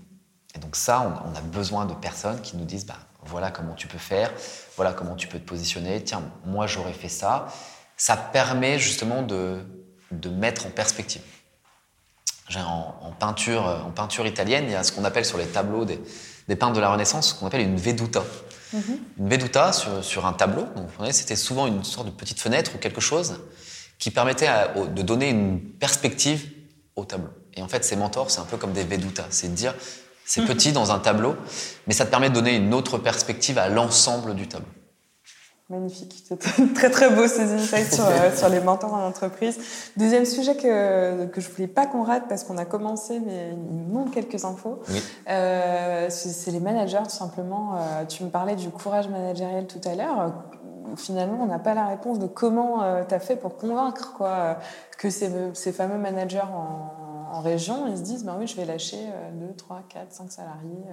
Et donc ça, on, a besoin de personnes qui nous disent, bah, voilà comment tu peux faire, voilà comment tu peux te positionner, tiens, moi j'aurais fait ça. Ça permet justement de, de mettre en perspective. En, en, peinture, en peinture italienne, il y a ce qu'on appelle sur les tableaux des, des peintres de la Renaissance, ce qu'on appelle une veduta. Mhm. Une veduta sur, sur, un tableau, c'était souvent une sorte de petite fenêtre ou quelque chose qui permettait de donner une perspective au tableau. Et en fait, ces mentors, c'est un peu comme des vedutas, c'est de dire, c'est mhm. petit dans un tableau, mais ça te permet de donner une autre perspective à l'ensemble du tableau. Magnifique. très très beau ces insights sur, euh, sur les mentors en entreprise. Deuxième sujet que, que je voulais pas qu'on rate parce qu'on a commencé, mais il manque quelques infos. Oui. Euh, c'est les managers tout simplement. Euh, tu me parlais du courage managériel tout à l'heure. Finalement, on n'a pas la réponse de comment tu as fait pour convaincre quoi, que ces, ces fameux managers en, en région, ils se disent, ben oui, je vais lâcher 2, 3, 4, 5 salariés.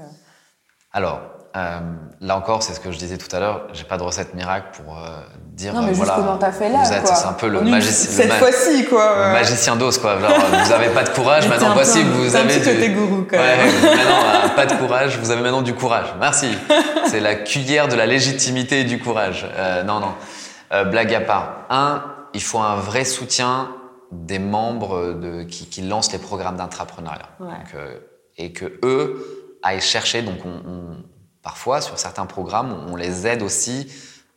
Alors, euh, là encore, c'est ce que je disais tout à l'heure, j'ai pas de recette miracle pour euh, dire. Non, mais euh, voilà, comment t'as fait là, vous êtes, C'est un peu le magicien. Cette fois-ci, quoi. Le magicien d'os, quoi. Genre, vous avez pas de courage, maintenant voici, vous avez. un petit côté gourou, quand même. Ouais, maintenant, pas de courage, vous avez maintenant du courage. Merci. c'est la cuillère de la légitimité et du courage. non, non. blague à part. Un, il faut un vrai soutien des membres de, qui, qui lancent les programmes d'intrapreneuriat. Ouais. et que eux aillent chercher. Donc, on, on, parfois, sur certains programmes, on les aide aussi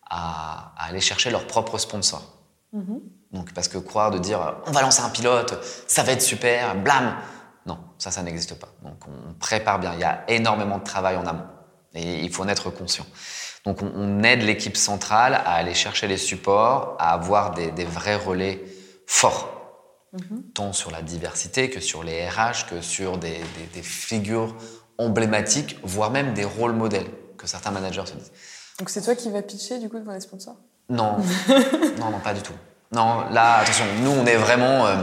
à, à aller chercher leurs propres sponsors. Mm -hmm. Donc, parce que croire de dire on va lancer un pilote, ça va être super, blam, non, ça, ça n'existe pas. Donc, on prépare bien. Il y a énormément de travail en amont et il faut en être conscient. Donc, on, on aide l'équipe centrale à aller chercher les supports, à avoir des, des vrais relais forts. -hmm. tant sur la diversité que sur les RH, que sur des, des, des figures emblématiques, voire même des rôles modèles que certains managers se disent. Donc c'est toi qui vas pitcher du coup devant les sponsors? Non, non, non, pas du tout. Non, là, attention, nous on est vraiment, euh,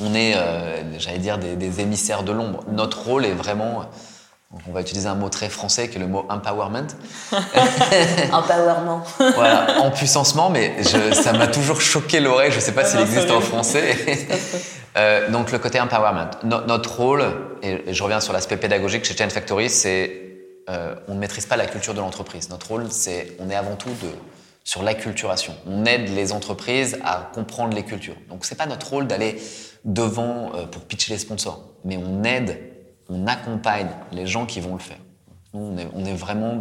on est, euh, j'allais dire, des, des, émissaires de l'ombre. Notre rôle est vraiment, on va utiliser un mot très français qui est le mot empowerment. empowerment. voilà, en puissancement, mais je, ça m'a toujours choqué l'oreille. Je ne sais pas s'il existe en français. Euh, donc le côté empowerment. No, notre rôle, et, je reviens sur l'aspect pédagogique chez Chain Factory, c'est euh, on ne maîtrise pas la culture de l'entreprise. Notre rôle, c'est on est avant tout de, sur l'acculturation. On aide les entreprises à comprendre les cultures. Donc c'est pas notre rôle d'aller devant euh, pour pitcher les sponsors, mais on aide, on accompagne les gens qui vont le faire. Nous, on est, vraiment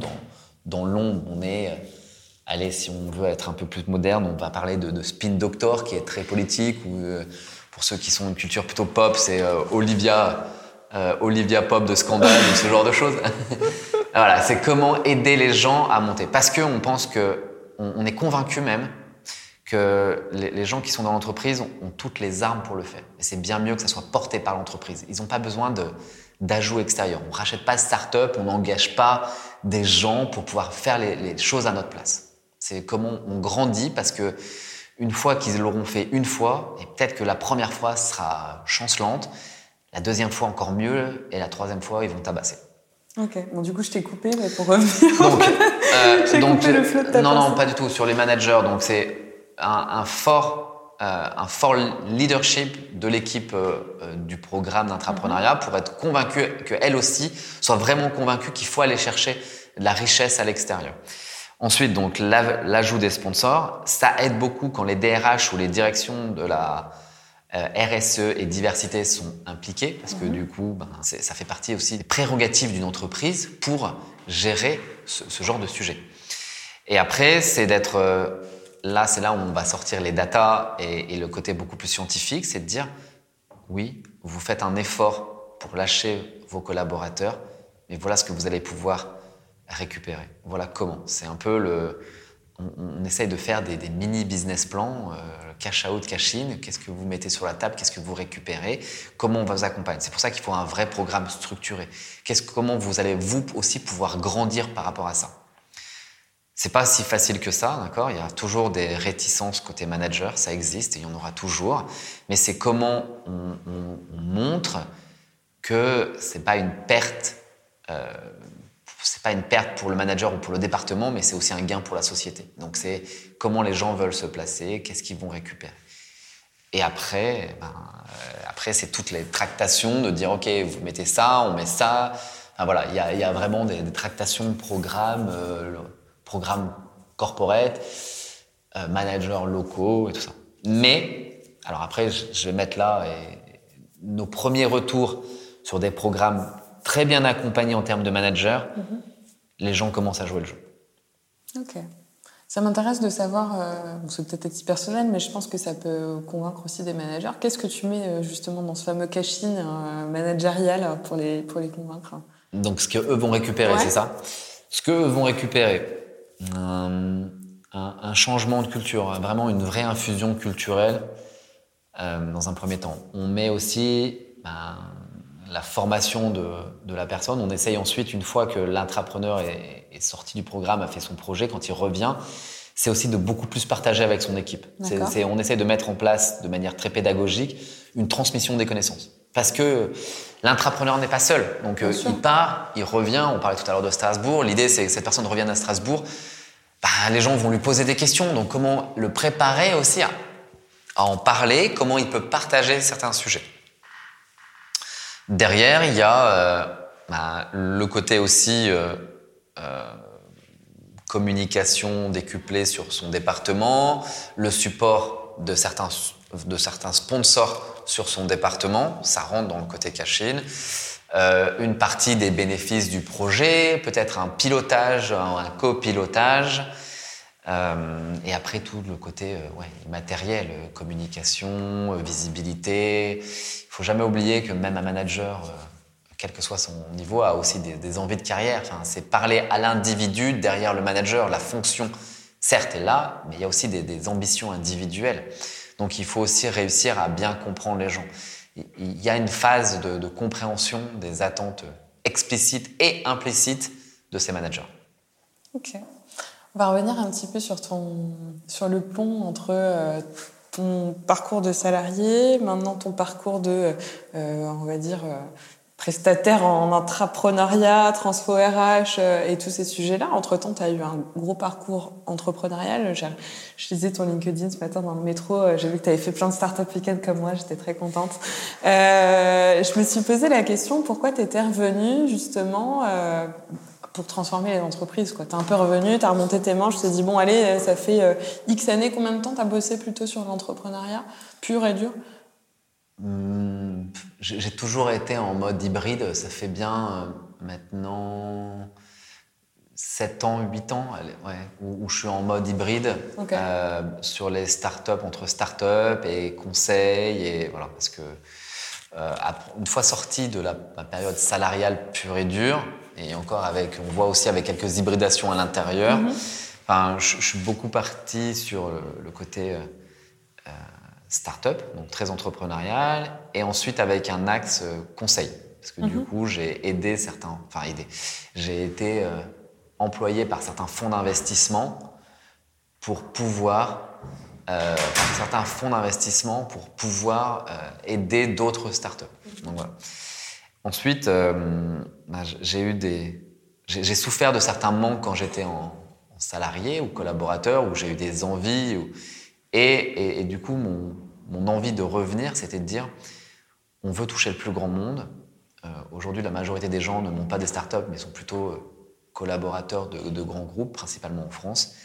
dans, l'ombre. On est, euh, allez, si on veut être un peu plus moderne, on va parler de, spin doctor qui est très politique ou euh, pour ceux qui sont une culture plutôt pop, c'est Olivia, euh, Olivia Pop de Scandale ou ce genre de choses. voilà, c'est comment aider les gens à monter. Parce qu'on pense que, on, est convaincu même que les, gens qui sont dans l'entreprise ont, toutes les armes pour le faire. Et c'est bien mieux que ça soit porté par l'entreprise. Ils n'ont pas besoin d'ajouts extérieurs. On rachète pas de start-up, on n'engage pas des gens pour pouvoir faire les, les choses à notre place. C'est comment on grandit parce que une fois qu'ils l'auront fait une fois, et peut-être que la première fois sera chancelante, la deuxième fois encore mieux, et la troisième fois, ils vont tabasser. Ok, bon du coup je t'ai coupé mais pour revenir. Donc, euh, donc coupé le flot de ta non, non, pas du tout. Sur les managers, donc c'est un, un fort, euh, un fort leadership de l'équipe euh, du programme d'entrepreneuriat Mhm. pour être convaincue qu'elle aussi soit vraiment convaincue qu'il faut aller chercher de la richesse à l'extérieur. Ensuite, donc la- l'ajout des sponsors, ça aide beaucoup quand les DRH ou les directions de la RSE et diversité sont impliqués parce que du coup, ben, ça fait partie aussi des prérogatives d'une entreprise pour gérer ce, ce genre de sujet. Et après, c'est d'être euh, là, c'est là où on va sortir les datas et, et le côté beaucoup plus scientifique, c'est de dire oui, vous faites un effort pour lâcher vos collaborateurs, mais voilà ce que vous allez pouvoir récupérer. Voilà comment. C'est un peu le. On, essaye de faire des, mini business plans, euh, cash out, cash in. Qu'est-ce que vous mettez sur la table? Qu'est-ce que vous récupérez? Comment on vous accompagne? C'est pour ça qu'il faut un vrai programme structuré. Comment vous allez vous aussi pouvoir grandir par rapport à ça? C'est pas si facile que ça, d'accord? Il y a toujours des réticences côté manager, ça existe et il y en aura toujours. Mais c'est comment on montre que c'est pas une perte, euh, c'est pas une perte pour le manager ou pour le département, mais c'est aussi un gain pour la société. Donc c'est comment les gens veulent se placer, qu'est-ce qu'ils vont récupérer. Et après, ben, euh, après c'est toutes les tractations de dire ok, vous mettez ça, on met ça. Voilà, il y a, vraiment des, tractations, programmes, euh, programmes corporate, euh, managers locaux et tout ça. Mais alors après, je, vais mettre là nos premiers retours sur des programmes très bien accompagnés en termes de managers. Les gens commencent à jouer le jeu. Ok. Ça m'intéresse de savoir, euh, c'est peut-être petit personnel, mais je pense que ça peut convaincre aussi des managers. Qu'est-ce que tu mets euh, justement dans ce fameux cash-in euh, managérial pour les, pour les convaincre? Donc, ce qu'eux vont récupérer, Ouais. c'est ça? Ce qu'eux vont récupérer, un, un- un changement de culture, vraiment une vraie infusion culturelle euh, dans un premier temps. On met aussi ben, la formation de, de la personne. On essaye ensuite, une fois que l'intrapreneur est, est sorti du programme, a fait son projet, quand il revient, c'est aussi de beaucoup plus partager avec son équipe. On essaie de mettre en place de manière très pédagogique une transmission des connaissances. Parce que l'intrapreneur n'est pas seul. Donc euh, il part, il revient. On parlait tout à l'heure de Strasbourg. L'idée, c'est que cette personne revienne à Strasbourg. Bah, les gens vont lui poser des questions. Donc comment le préparer aussi à, à en parler? Comment il peut partager certains sujets? Derrière, il y a euh, bah, le côté aussi euh, euh, communication décuplée sur son département, le support de certains, sponsors sur son département, ça rentre dans le côté cash-in. Euh, une partie des bénéfices du projet, peut-être un pilotage, un, copilotage. Et après tout le côté matériel, communication, visibilité. Faut jamais oublier que même un manager, euh, quel que soit son niveau, a aussi des, envies de carrière. Enfin, c'est parler à l'individu derrière le manager. La fonction, certes, est là, mais il y a aussi des, ambitions individuelles. Donc il faut aussi réussir à bien comprendre les gens. Il- y a une phase de, de compréhension des attentes explicites et implicites de ces managers. Ok. On va revenir un petit peu sur, ton, sur le pont entre euh, ton parcours de salarié, maintenant ton parcours de, euh, on va dire, euh, prestataire en intrapreneuriat, transfo RH euh, et tous ces sujets-là. Entre-temps, tu as eu un gros parcours entrepreneurial. Je lisais ton LinkedIn ce matin dans le métro. J'ai vu que tu avais fait plein de startup week-end comme moi. J'étais très contente. Je me suis posé la question pourquoi tu étais revenue justement pour transformer les entreprises. Tu es un peu revenu, tu as remonté tes manches, tu t'es dit bon, allez, euh, ça fait euh, X années, combien de temps tu as bossé plutôt sur l'entrepreneuriat pur et dur? Hmm, J'ai toujours été en mode hybride. Ça fait bien euh, maintenant 7 ans, 8 ans, ouais, où, où je suis en mode hybride euh, sur les startups, entre startups et conseils. Et voilà, parce que une fois sorti de la, la période salariale pure et dure, et encore avec, on voit aussi avec quelques hybridations à l'intérieur, Mhm. enfin, je, je suis beaucoup parti sur le, le côté euh, euh, start-up, donc très entrepreneurial, et ensuite avec un axe euh, conseil. Parce que du Mhm. coup, j'ai aidé certains, enfin aidé, j'ai été euh, employé par certains fonds d'investissement pour pouvoir, euh, par certains fonds d'investissement pour pouvoir aider d'autres startups. Donc voilà. Ensuite, euh, bah, j'ai eu des, j'ai souffert de certains manques quand j'étais en, salarié ou collaborateur, où j'ai eu des envies. Et, du coup, mon, mon envie de revenir, c'était de dire, on veut toucher le plus grand monde. Euh, aujourd'hui, la majorité des gens ne montent pas des startups, mais sont plutôt euh, collaborateurs de, de grands groupes, principalement en France.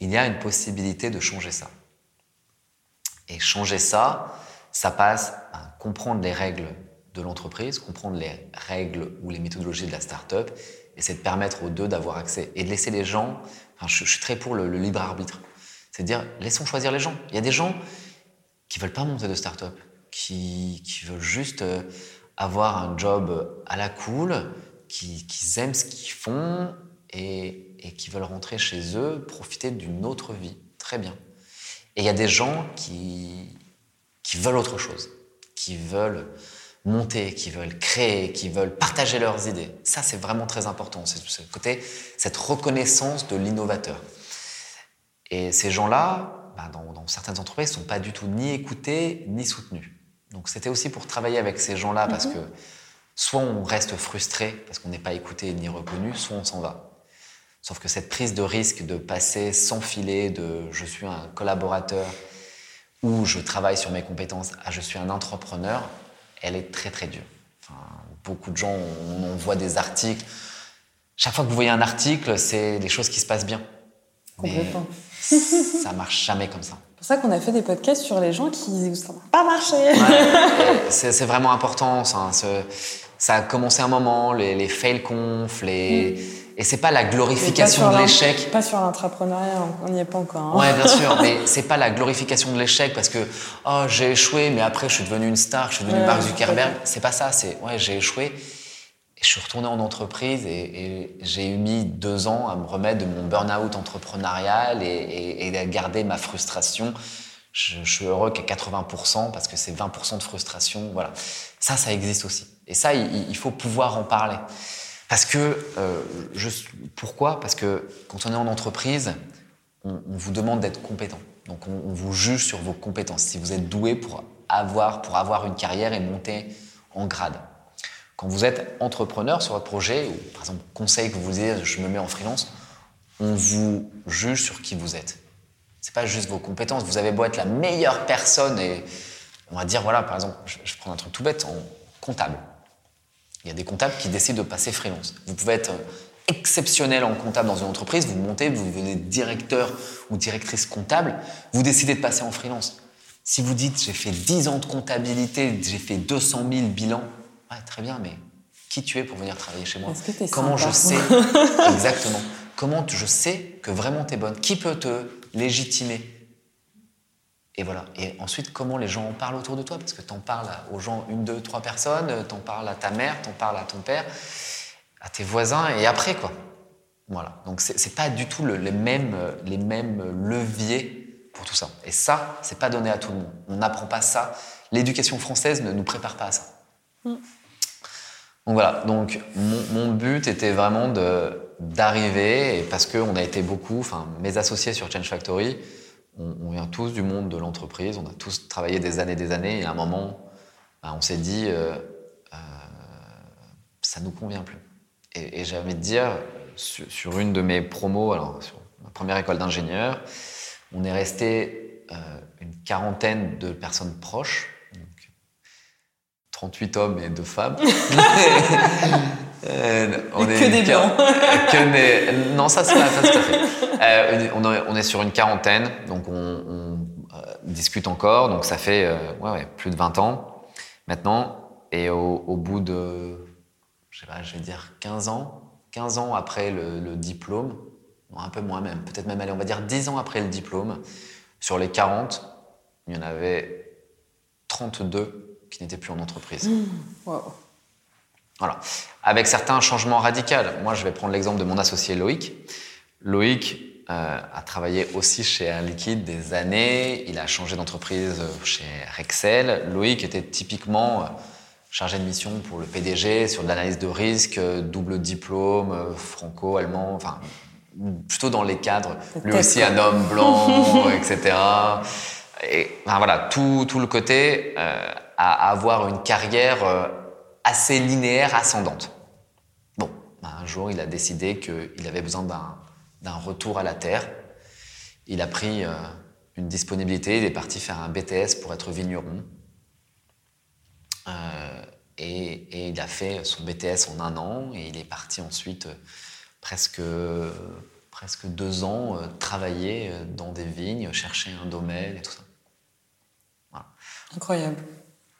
Il y a une possibilité de changer ça. Et changer ça, ça passe à comprendre les règles de l'entreprise, comprendre les règles ou les méthodologies de la start-up, et c'est de permettre aux deux d'avoir accès et de laisser les gens. Enfin, je, suis très pour le, libre arbitre. C'est de dire, laissons choisir les gens. Il y a des gens qui veulent pas monter de start-up, qui, qui veulent juste euh, avoir un job à la cool, qui, qui aiment ce qu'ils font et, et qui veulent rentrer chez eux, profiter d'une autre vie. Très bien. Et il y a des gens qui, qui veulent autre chose, qui veulent monter, qui veulent créer, qui veulent partager leurs idées. Ça, c'est vraiment très important. C'est ce côté, cette reconnaissance de l'innovateur. Et ces gens-là, bah, dans, certaines entreprises, ne sont pas du tout ni écoutés ni soutenus. Donc c'était aussi pour travailler avec ces gens-là parce mhm. que soit on reste frustré parce qu'on n'est pas écouté ni reconnu, soit on s'en va. Sauf que cette prise de risque de passer sans filet de je suis un collaborateur ou je travaille sur mes compétences à je suis un entrepreneur, elle est très très dure. beaucoup de gens, on, voit des articles. Chaque fois que vous voyez un article, c'est des choses qui se passent bien. Complètement. ça marche jamais comme ça. C'est pour ça qu'on a fait des podcasts sur les gens qui n'ont pas marché. c'est vraiment important. Ça, ça, a commencé un moment, les, les fail conf, les. Et c'est pas la glorification de l'échec. Pas sur l'entrepreneuriat, on n'y est pas encore. Hein. Ouais, bien sûr, mais c'est pas la glorification de l'échec parce que oh j'ai échoué, mais après je suis devenu une star, je suis devenu Mark Zuckerberg. C'est pas ça. C'est ouais j'ai échoué. Et je suis retourné en entreprise et, j'ai eu mis deux ans à me remettre de mon burn-out entrepreneurial et, à garder ma frustration. Je, je suis heureux qu'à 80% parce que c'est 20% de frustration. Voilà, ça, ça existe aussi. Et ça, il, il faut pouvoir en parler. Parce que, euh, pourquoi? Parce que quand on est en entreprise, on, vous demande d'être compétent. Donc on, vous juge sur vos compétences, si vous êtes doué pour avoir, pour avoir une carrière et monter en grade. Quand vous êtes entrepreneur sur votre projet, ou par exemple conseil que vous disiez, je me mets en freelance, on vous juge sur qui vous êtes. C'est pas juste vos compétences. Vous avez beau être la meilleure personne et on va dire, voilà, par exemple, je, je prends un truc tout bête, en comptable. Il y a des comptables qui décident de passer freelance. Vous pouvez être exceptionnel en comptable dans une entreprise, vous montez, vous devenez directeur ou directrice comptable, vous décidez de passer en freelance. Si vous dites j'ai fait 10 ans de comptabilité, j'ai fait 200 000 bilans, très bien, mais qui tu es pour venir travailler chez moi Comment je sais exactement Comment je sais que vraiment tu es bonne? Qui peut te légitimer? Et voilà. Et ensuite, comment les gens en parlent autour de toi? Parce que tu en parles aux gens, une, deux, trois personnes, tu en parles à ta mère, tu en parles à ton père, à tes voisins, et après, quoi. Voilà. Donc, ce n'est pas du tout les, mêmes, les mêmes leviers pour tout ça. Et ça, c'est pas donné à tout le monde. On n'apprend pas ça. L'éducation française ne nous prépare pas à ça. Mm. Donc voilà. Donc, mon, mon but était vraiment d'arriver, parce qu'on a été beaucoup, enfin, mes associés sur Change Factory, on, vient tous du monde de l'entreprise, on a tous travaillé des années des années, et à un moment, bah, on s'est dit, euh, euh, ça nous convient plus. Et, j'ai envie de dire, sur, une de mes promos, alors sur ma première école d'ingénieur, on est resté euh, une quarantaine de personnes proches, 38 hommes et 2 femmes. Euh, on est que des blancs. non, ça c'est pas, tout à fait. Euh, on, est, sur une quarantaine, donc on, euh, discute encore. Donc ça fait ouais, plus de 20 ans maintenant. Et au, bout de, je, sais pas, je vais dire 15 ans, 15 ans après le, diplôme, un peu moins même, peut-être même, allez, on va dire 10 ans après le diplôme, sur les 40, il y en avait 32 qui n'étaient plus en entreprise. Mmh. Voilà. Avec certains changements radicaux. Moi, je vais prendre l'exemple de mon associé Loïc. Loïc euh, a travaillé aussi chez Air Liquide des années. Il a changé d'entreprise chez Rexel. Loïc était typiquement euh, chargé de mission pour le PDG sur de l'analyse de risque, double diplôme, euh, franco-allemand, enfin, plutôt dans les cadres. Lui aussi, un homme blanc, etc. Et enfin, voilà, tout, tout le côté à avoir une carrière assez linéaire, ascendante. Bon, bah, un jour, il a décidé qu'il avait besoin d'un retour à la Terre. Il a pris euh, une disponibilité, il est parti faire un BTS pour être vigneron. Euh, et, il a fait son BTS en un an et il est parti ensuite euh, presque, presque deux ans travailler dans des vignes, chercher un domaine et tout ça. Incroyable.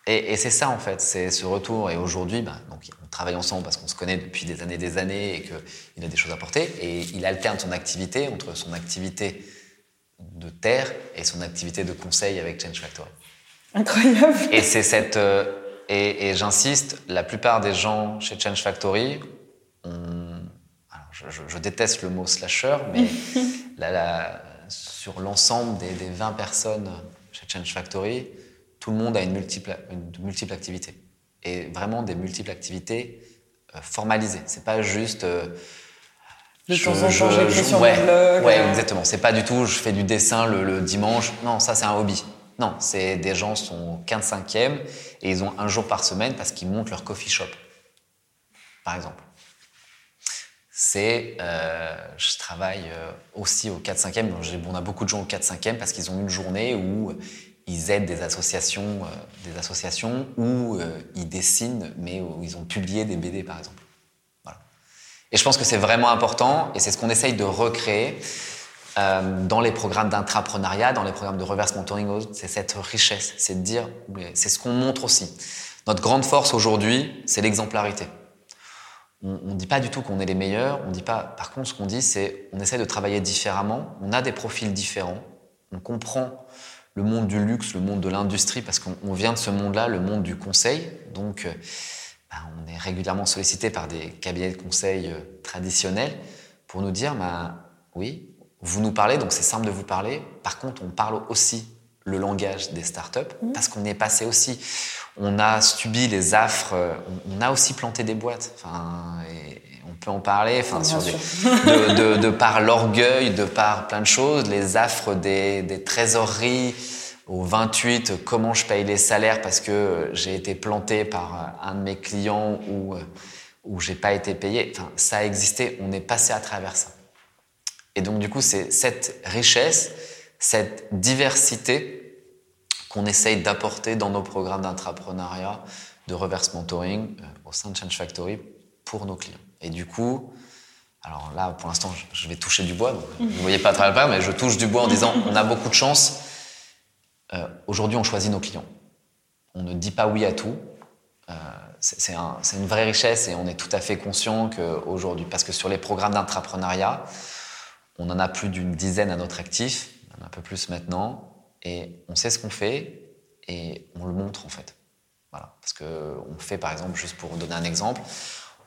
Et, et c'est ça en fait, c'est ce retour. Et aujourd'hui, bah, donc on travaille ensemble parce qu'on se connaît depuis des années, des années, et qu'il a des choses à porter. Et il alterne son activité entre son activité de terre et son activité de conseil avec Change Factory. Incroyable. Et c'est cette euh, et, et j'insiste, la plupart des gens chez Change Factory, on, alors je, je, je, déteste le mot slasher, mais sur l'ensemble des, des, 20 personnes chez Change Factory, tout le monde a une multiple, une multiple activité. Et vraiment des multiples activités euh, formalisées. C'est pas juste. Euh, de temps en temps, j'écris sur ouais, blog. Ouais, exactement. C'est pas du tout, je fais du dessin le, le dimanche. Non, ça, c'est un hobby. Non, c'est des gens sont 15-5e et ils ont un jour par semaine parce qu'ils montent leur coffee shop, par exemple. C'est, euh, je travaille euh, aussi au 4-5e. On a beaucoup de gens au 4-5e parce qu'ils ont une journée où ils aident des associations, euh, des associations où euh, ils dessinent, mais où ils ont publié des BD, par exemple. Et je pense que c'est vraiment important et c'est ce qu'on essaye de recréer. Euh, dans les programmes d'intrapreneuriat, dans les programmes de reverse mentoring, c'est cette richesse, c'est de dire, c'est ce qu'on montre aussi. Notre grande force aujourd'hui, c'est l'exemplarité. On ne dit pas du tout qu'on est les meilleurs, on dit pas. Par contre, ce qu'on dit, c'est on essaie de travailler différemment. On a des profils différents. On comprend le monde du luxe, le monde de l'industrie, parce qu'on vient de ce monde-là, le monde du conseil. Donc, ben, on est régulièrement sollicité par des cabinets de conseil traditionnels pour nous dire, ben, oui, vous nous parlez, donc c'est simple de vous parler. Par contre, on parle aussi le langage des startups mmh. parce qu'on est passé aussi. On a subi les affres, on a aussi planté des boîtes. Enfin, et on peut en parler. Enfin, sur des, de, de, de, par l'orgueil, de par plein de choses, les affres des, des trésoreries au 28, comment je paye les salaires parce que j'ai été planté par un de mes clients ou où j'ai pas été payé. Enfin, ça a existé. On est passé à travers ça. Et donc, du coup, c'est cette richesse, cette diversité qu'on essaye d'apporter dans nos programmes d'intrapreneuriat, de reverse mentoring euh, au sein de Change Factory pour nos clients. Et du coup, alors là, pour l'instant, je vais toucher du bois. Vous ne voyez pas à travers le mais je touche du bois en disant on a beaucoup de chance. Euh, Aujourd'hui, on choisit nos clients. On ne dit pas oui à tout. Euh, c'est un, une vraie richesse et on est tout à fait conscient qu'aujourd'hui, parce que sur les programmes d'intrapreneuriat, on en a plus d'une dizaine à notre actif, un peu plus maintenant, et on sait ce qu'on fait et on le montre en fait. Voilà. Parce qu'on fait par exemple, juste pour donner un exemple,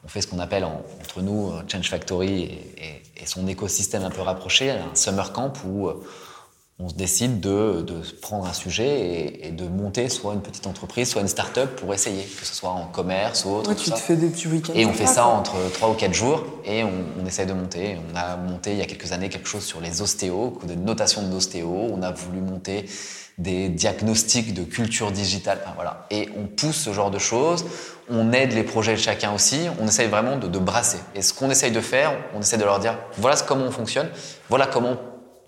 on fait ce qu'on appelle en, entre nous Change Factory et, son écosystème un peu rapproché, un summer camp où on se décide de, de prendre un sujet et, et, de monter soit une petite entreprise, soit une start-up pour essayer, que ce soit en commerce ou autre. Ouais, tu te fais des petits week-ends. Et on fait ça quoi. entre 3 ou 4 jours et on, on, essaie de monter. On a monté il y a quelques années quelque chose sur les ostéos, des notations de l'ostéo. On a voulu monter des diagnostics de culture digitale. Enfin, voilà. Et on pousse ce genre de choses. On aide les projets de chacun aussi. On essaye vraiment de, de brasser. Et ce qu'on essaye de faire, on essaie de leur dire voilà comment on fonctionne, voilà comment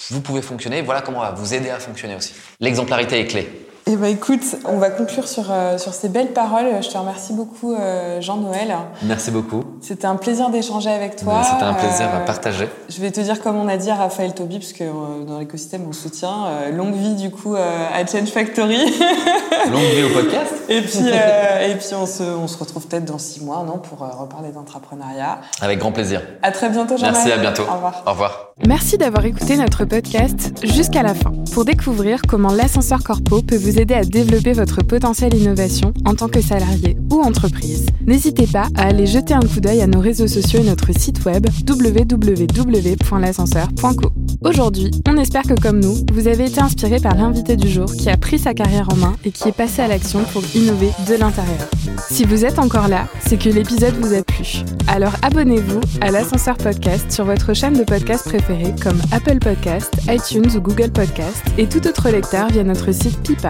vous pouvez fonctionner, voilà comment on va vous aider à fonctionner aussi. L'exemplarité est clé. Eh ben écoute, on va conclure sur, euh, sur ces belles paroles. Je te remercie beaucoup, euh, Jean-Noël. Merci beaucoup. C'était un plaisir d'échanger avec toi. C'était un plaisir euh, à partager. Je vais te dire comme on a dit à Raphaël Toby, parce que euh, dans l'écosystème on soutient. Euh, longue vie du coup à Change Factory. longue vie au podcast. et puis, et puis on, se, on se retrouve peut-être dans six mois, non, pour reparler d'entrepreneuriat. Avec grand plaisir. À très bientôt, Jean-Noël. Merci, à bientôt. Au revoir. Au revoir. Merci d'avoir écouté notre podcast jusqu'à la fin pour découvrir comment l'ascenseur corpo peut vous aider à développer votre potentiel innovation en tant que salarié ou entreprise. N'hésitez pas à aller jeter un coup d'œil à nos réseaux sociaux et notre site web www.l'ascenseur.co. Aujourd'hui, on espère que comme nous, vous avez été inspiré par l'invité du jour qui a pris sa carrière en main et qui est passé à l'action pour innover de l'intérieur. Si vous êtes encore là, c'est que l'épisode vous a plu. Alors abonnez-vous à l'ascenseur podcast sur votre chaîne de podcast préférée comme Apple Podcast, iTunes ou Google Podcast et tout autre lecteur via notre site Pipa.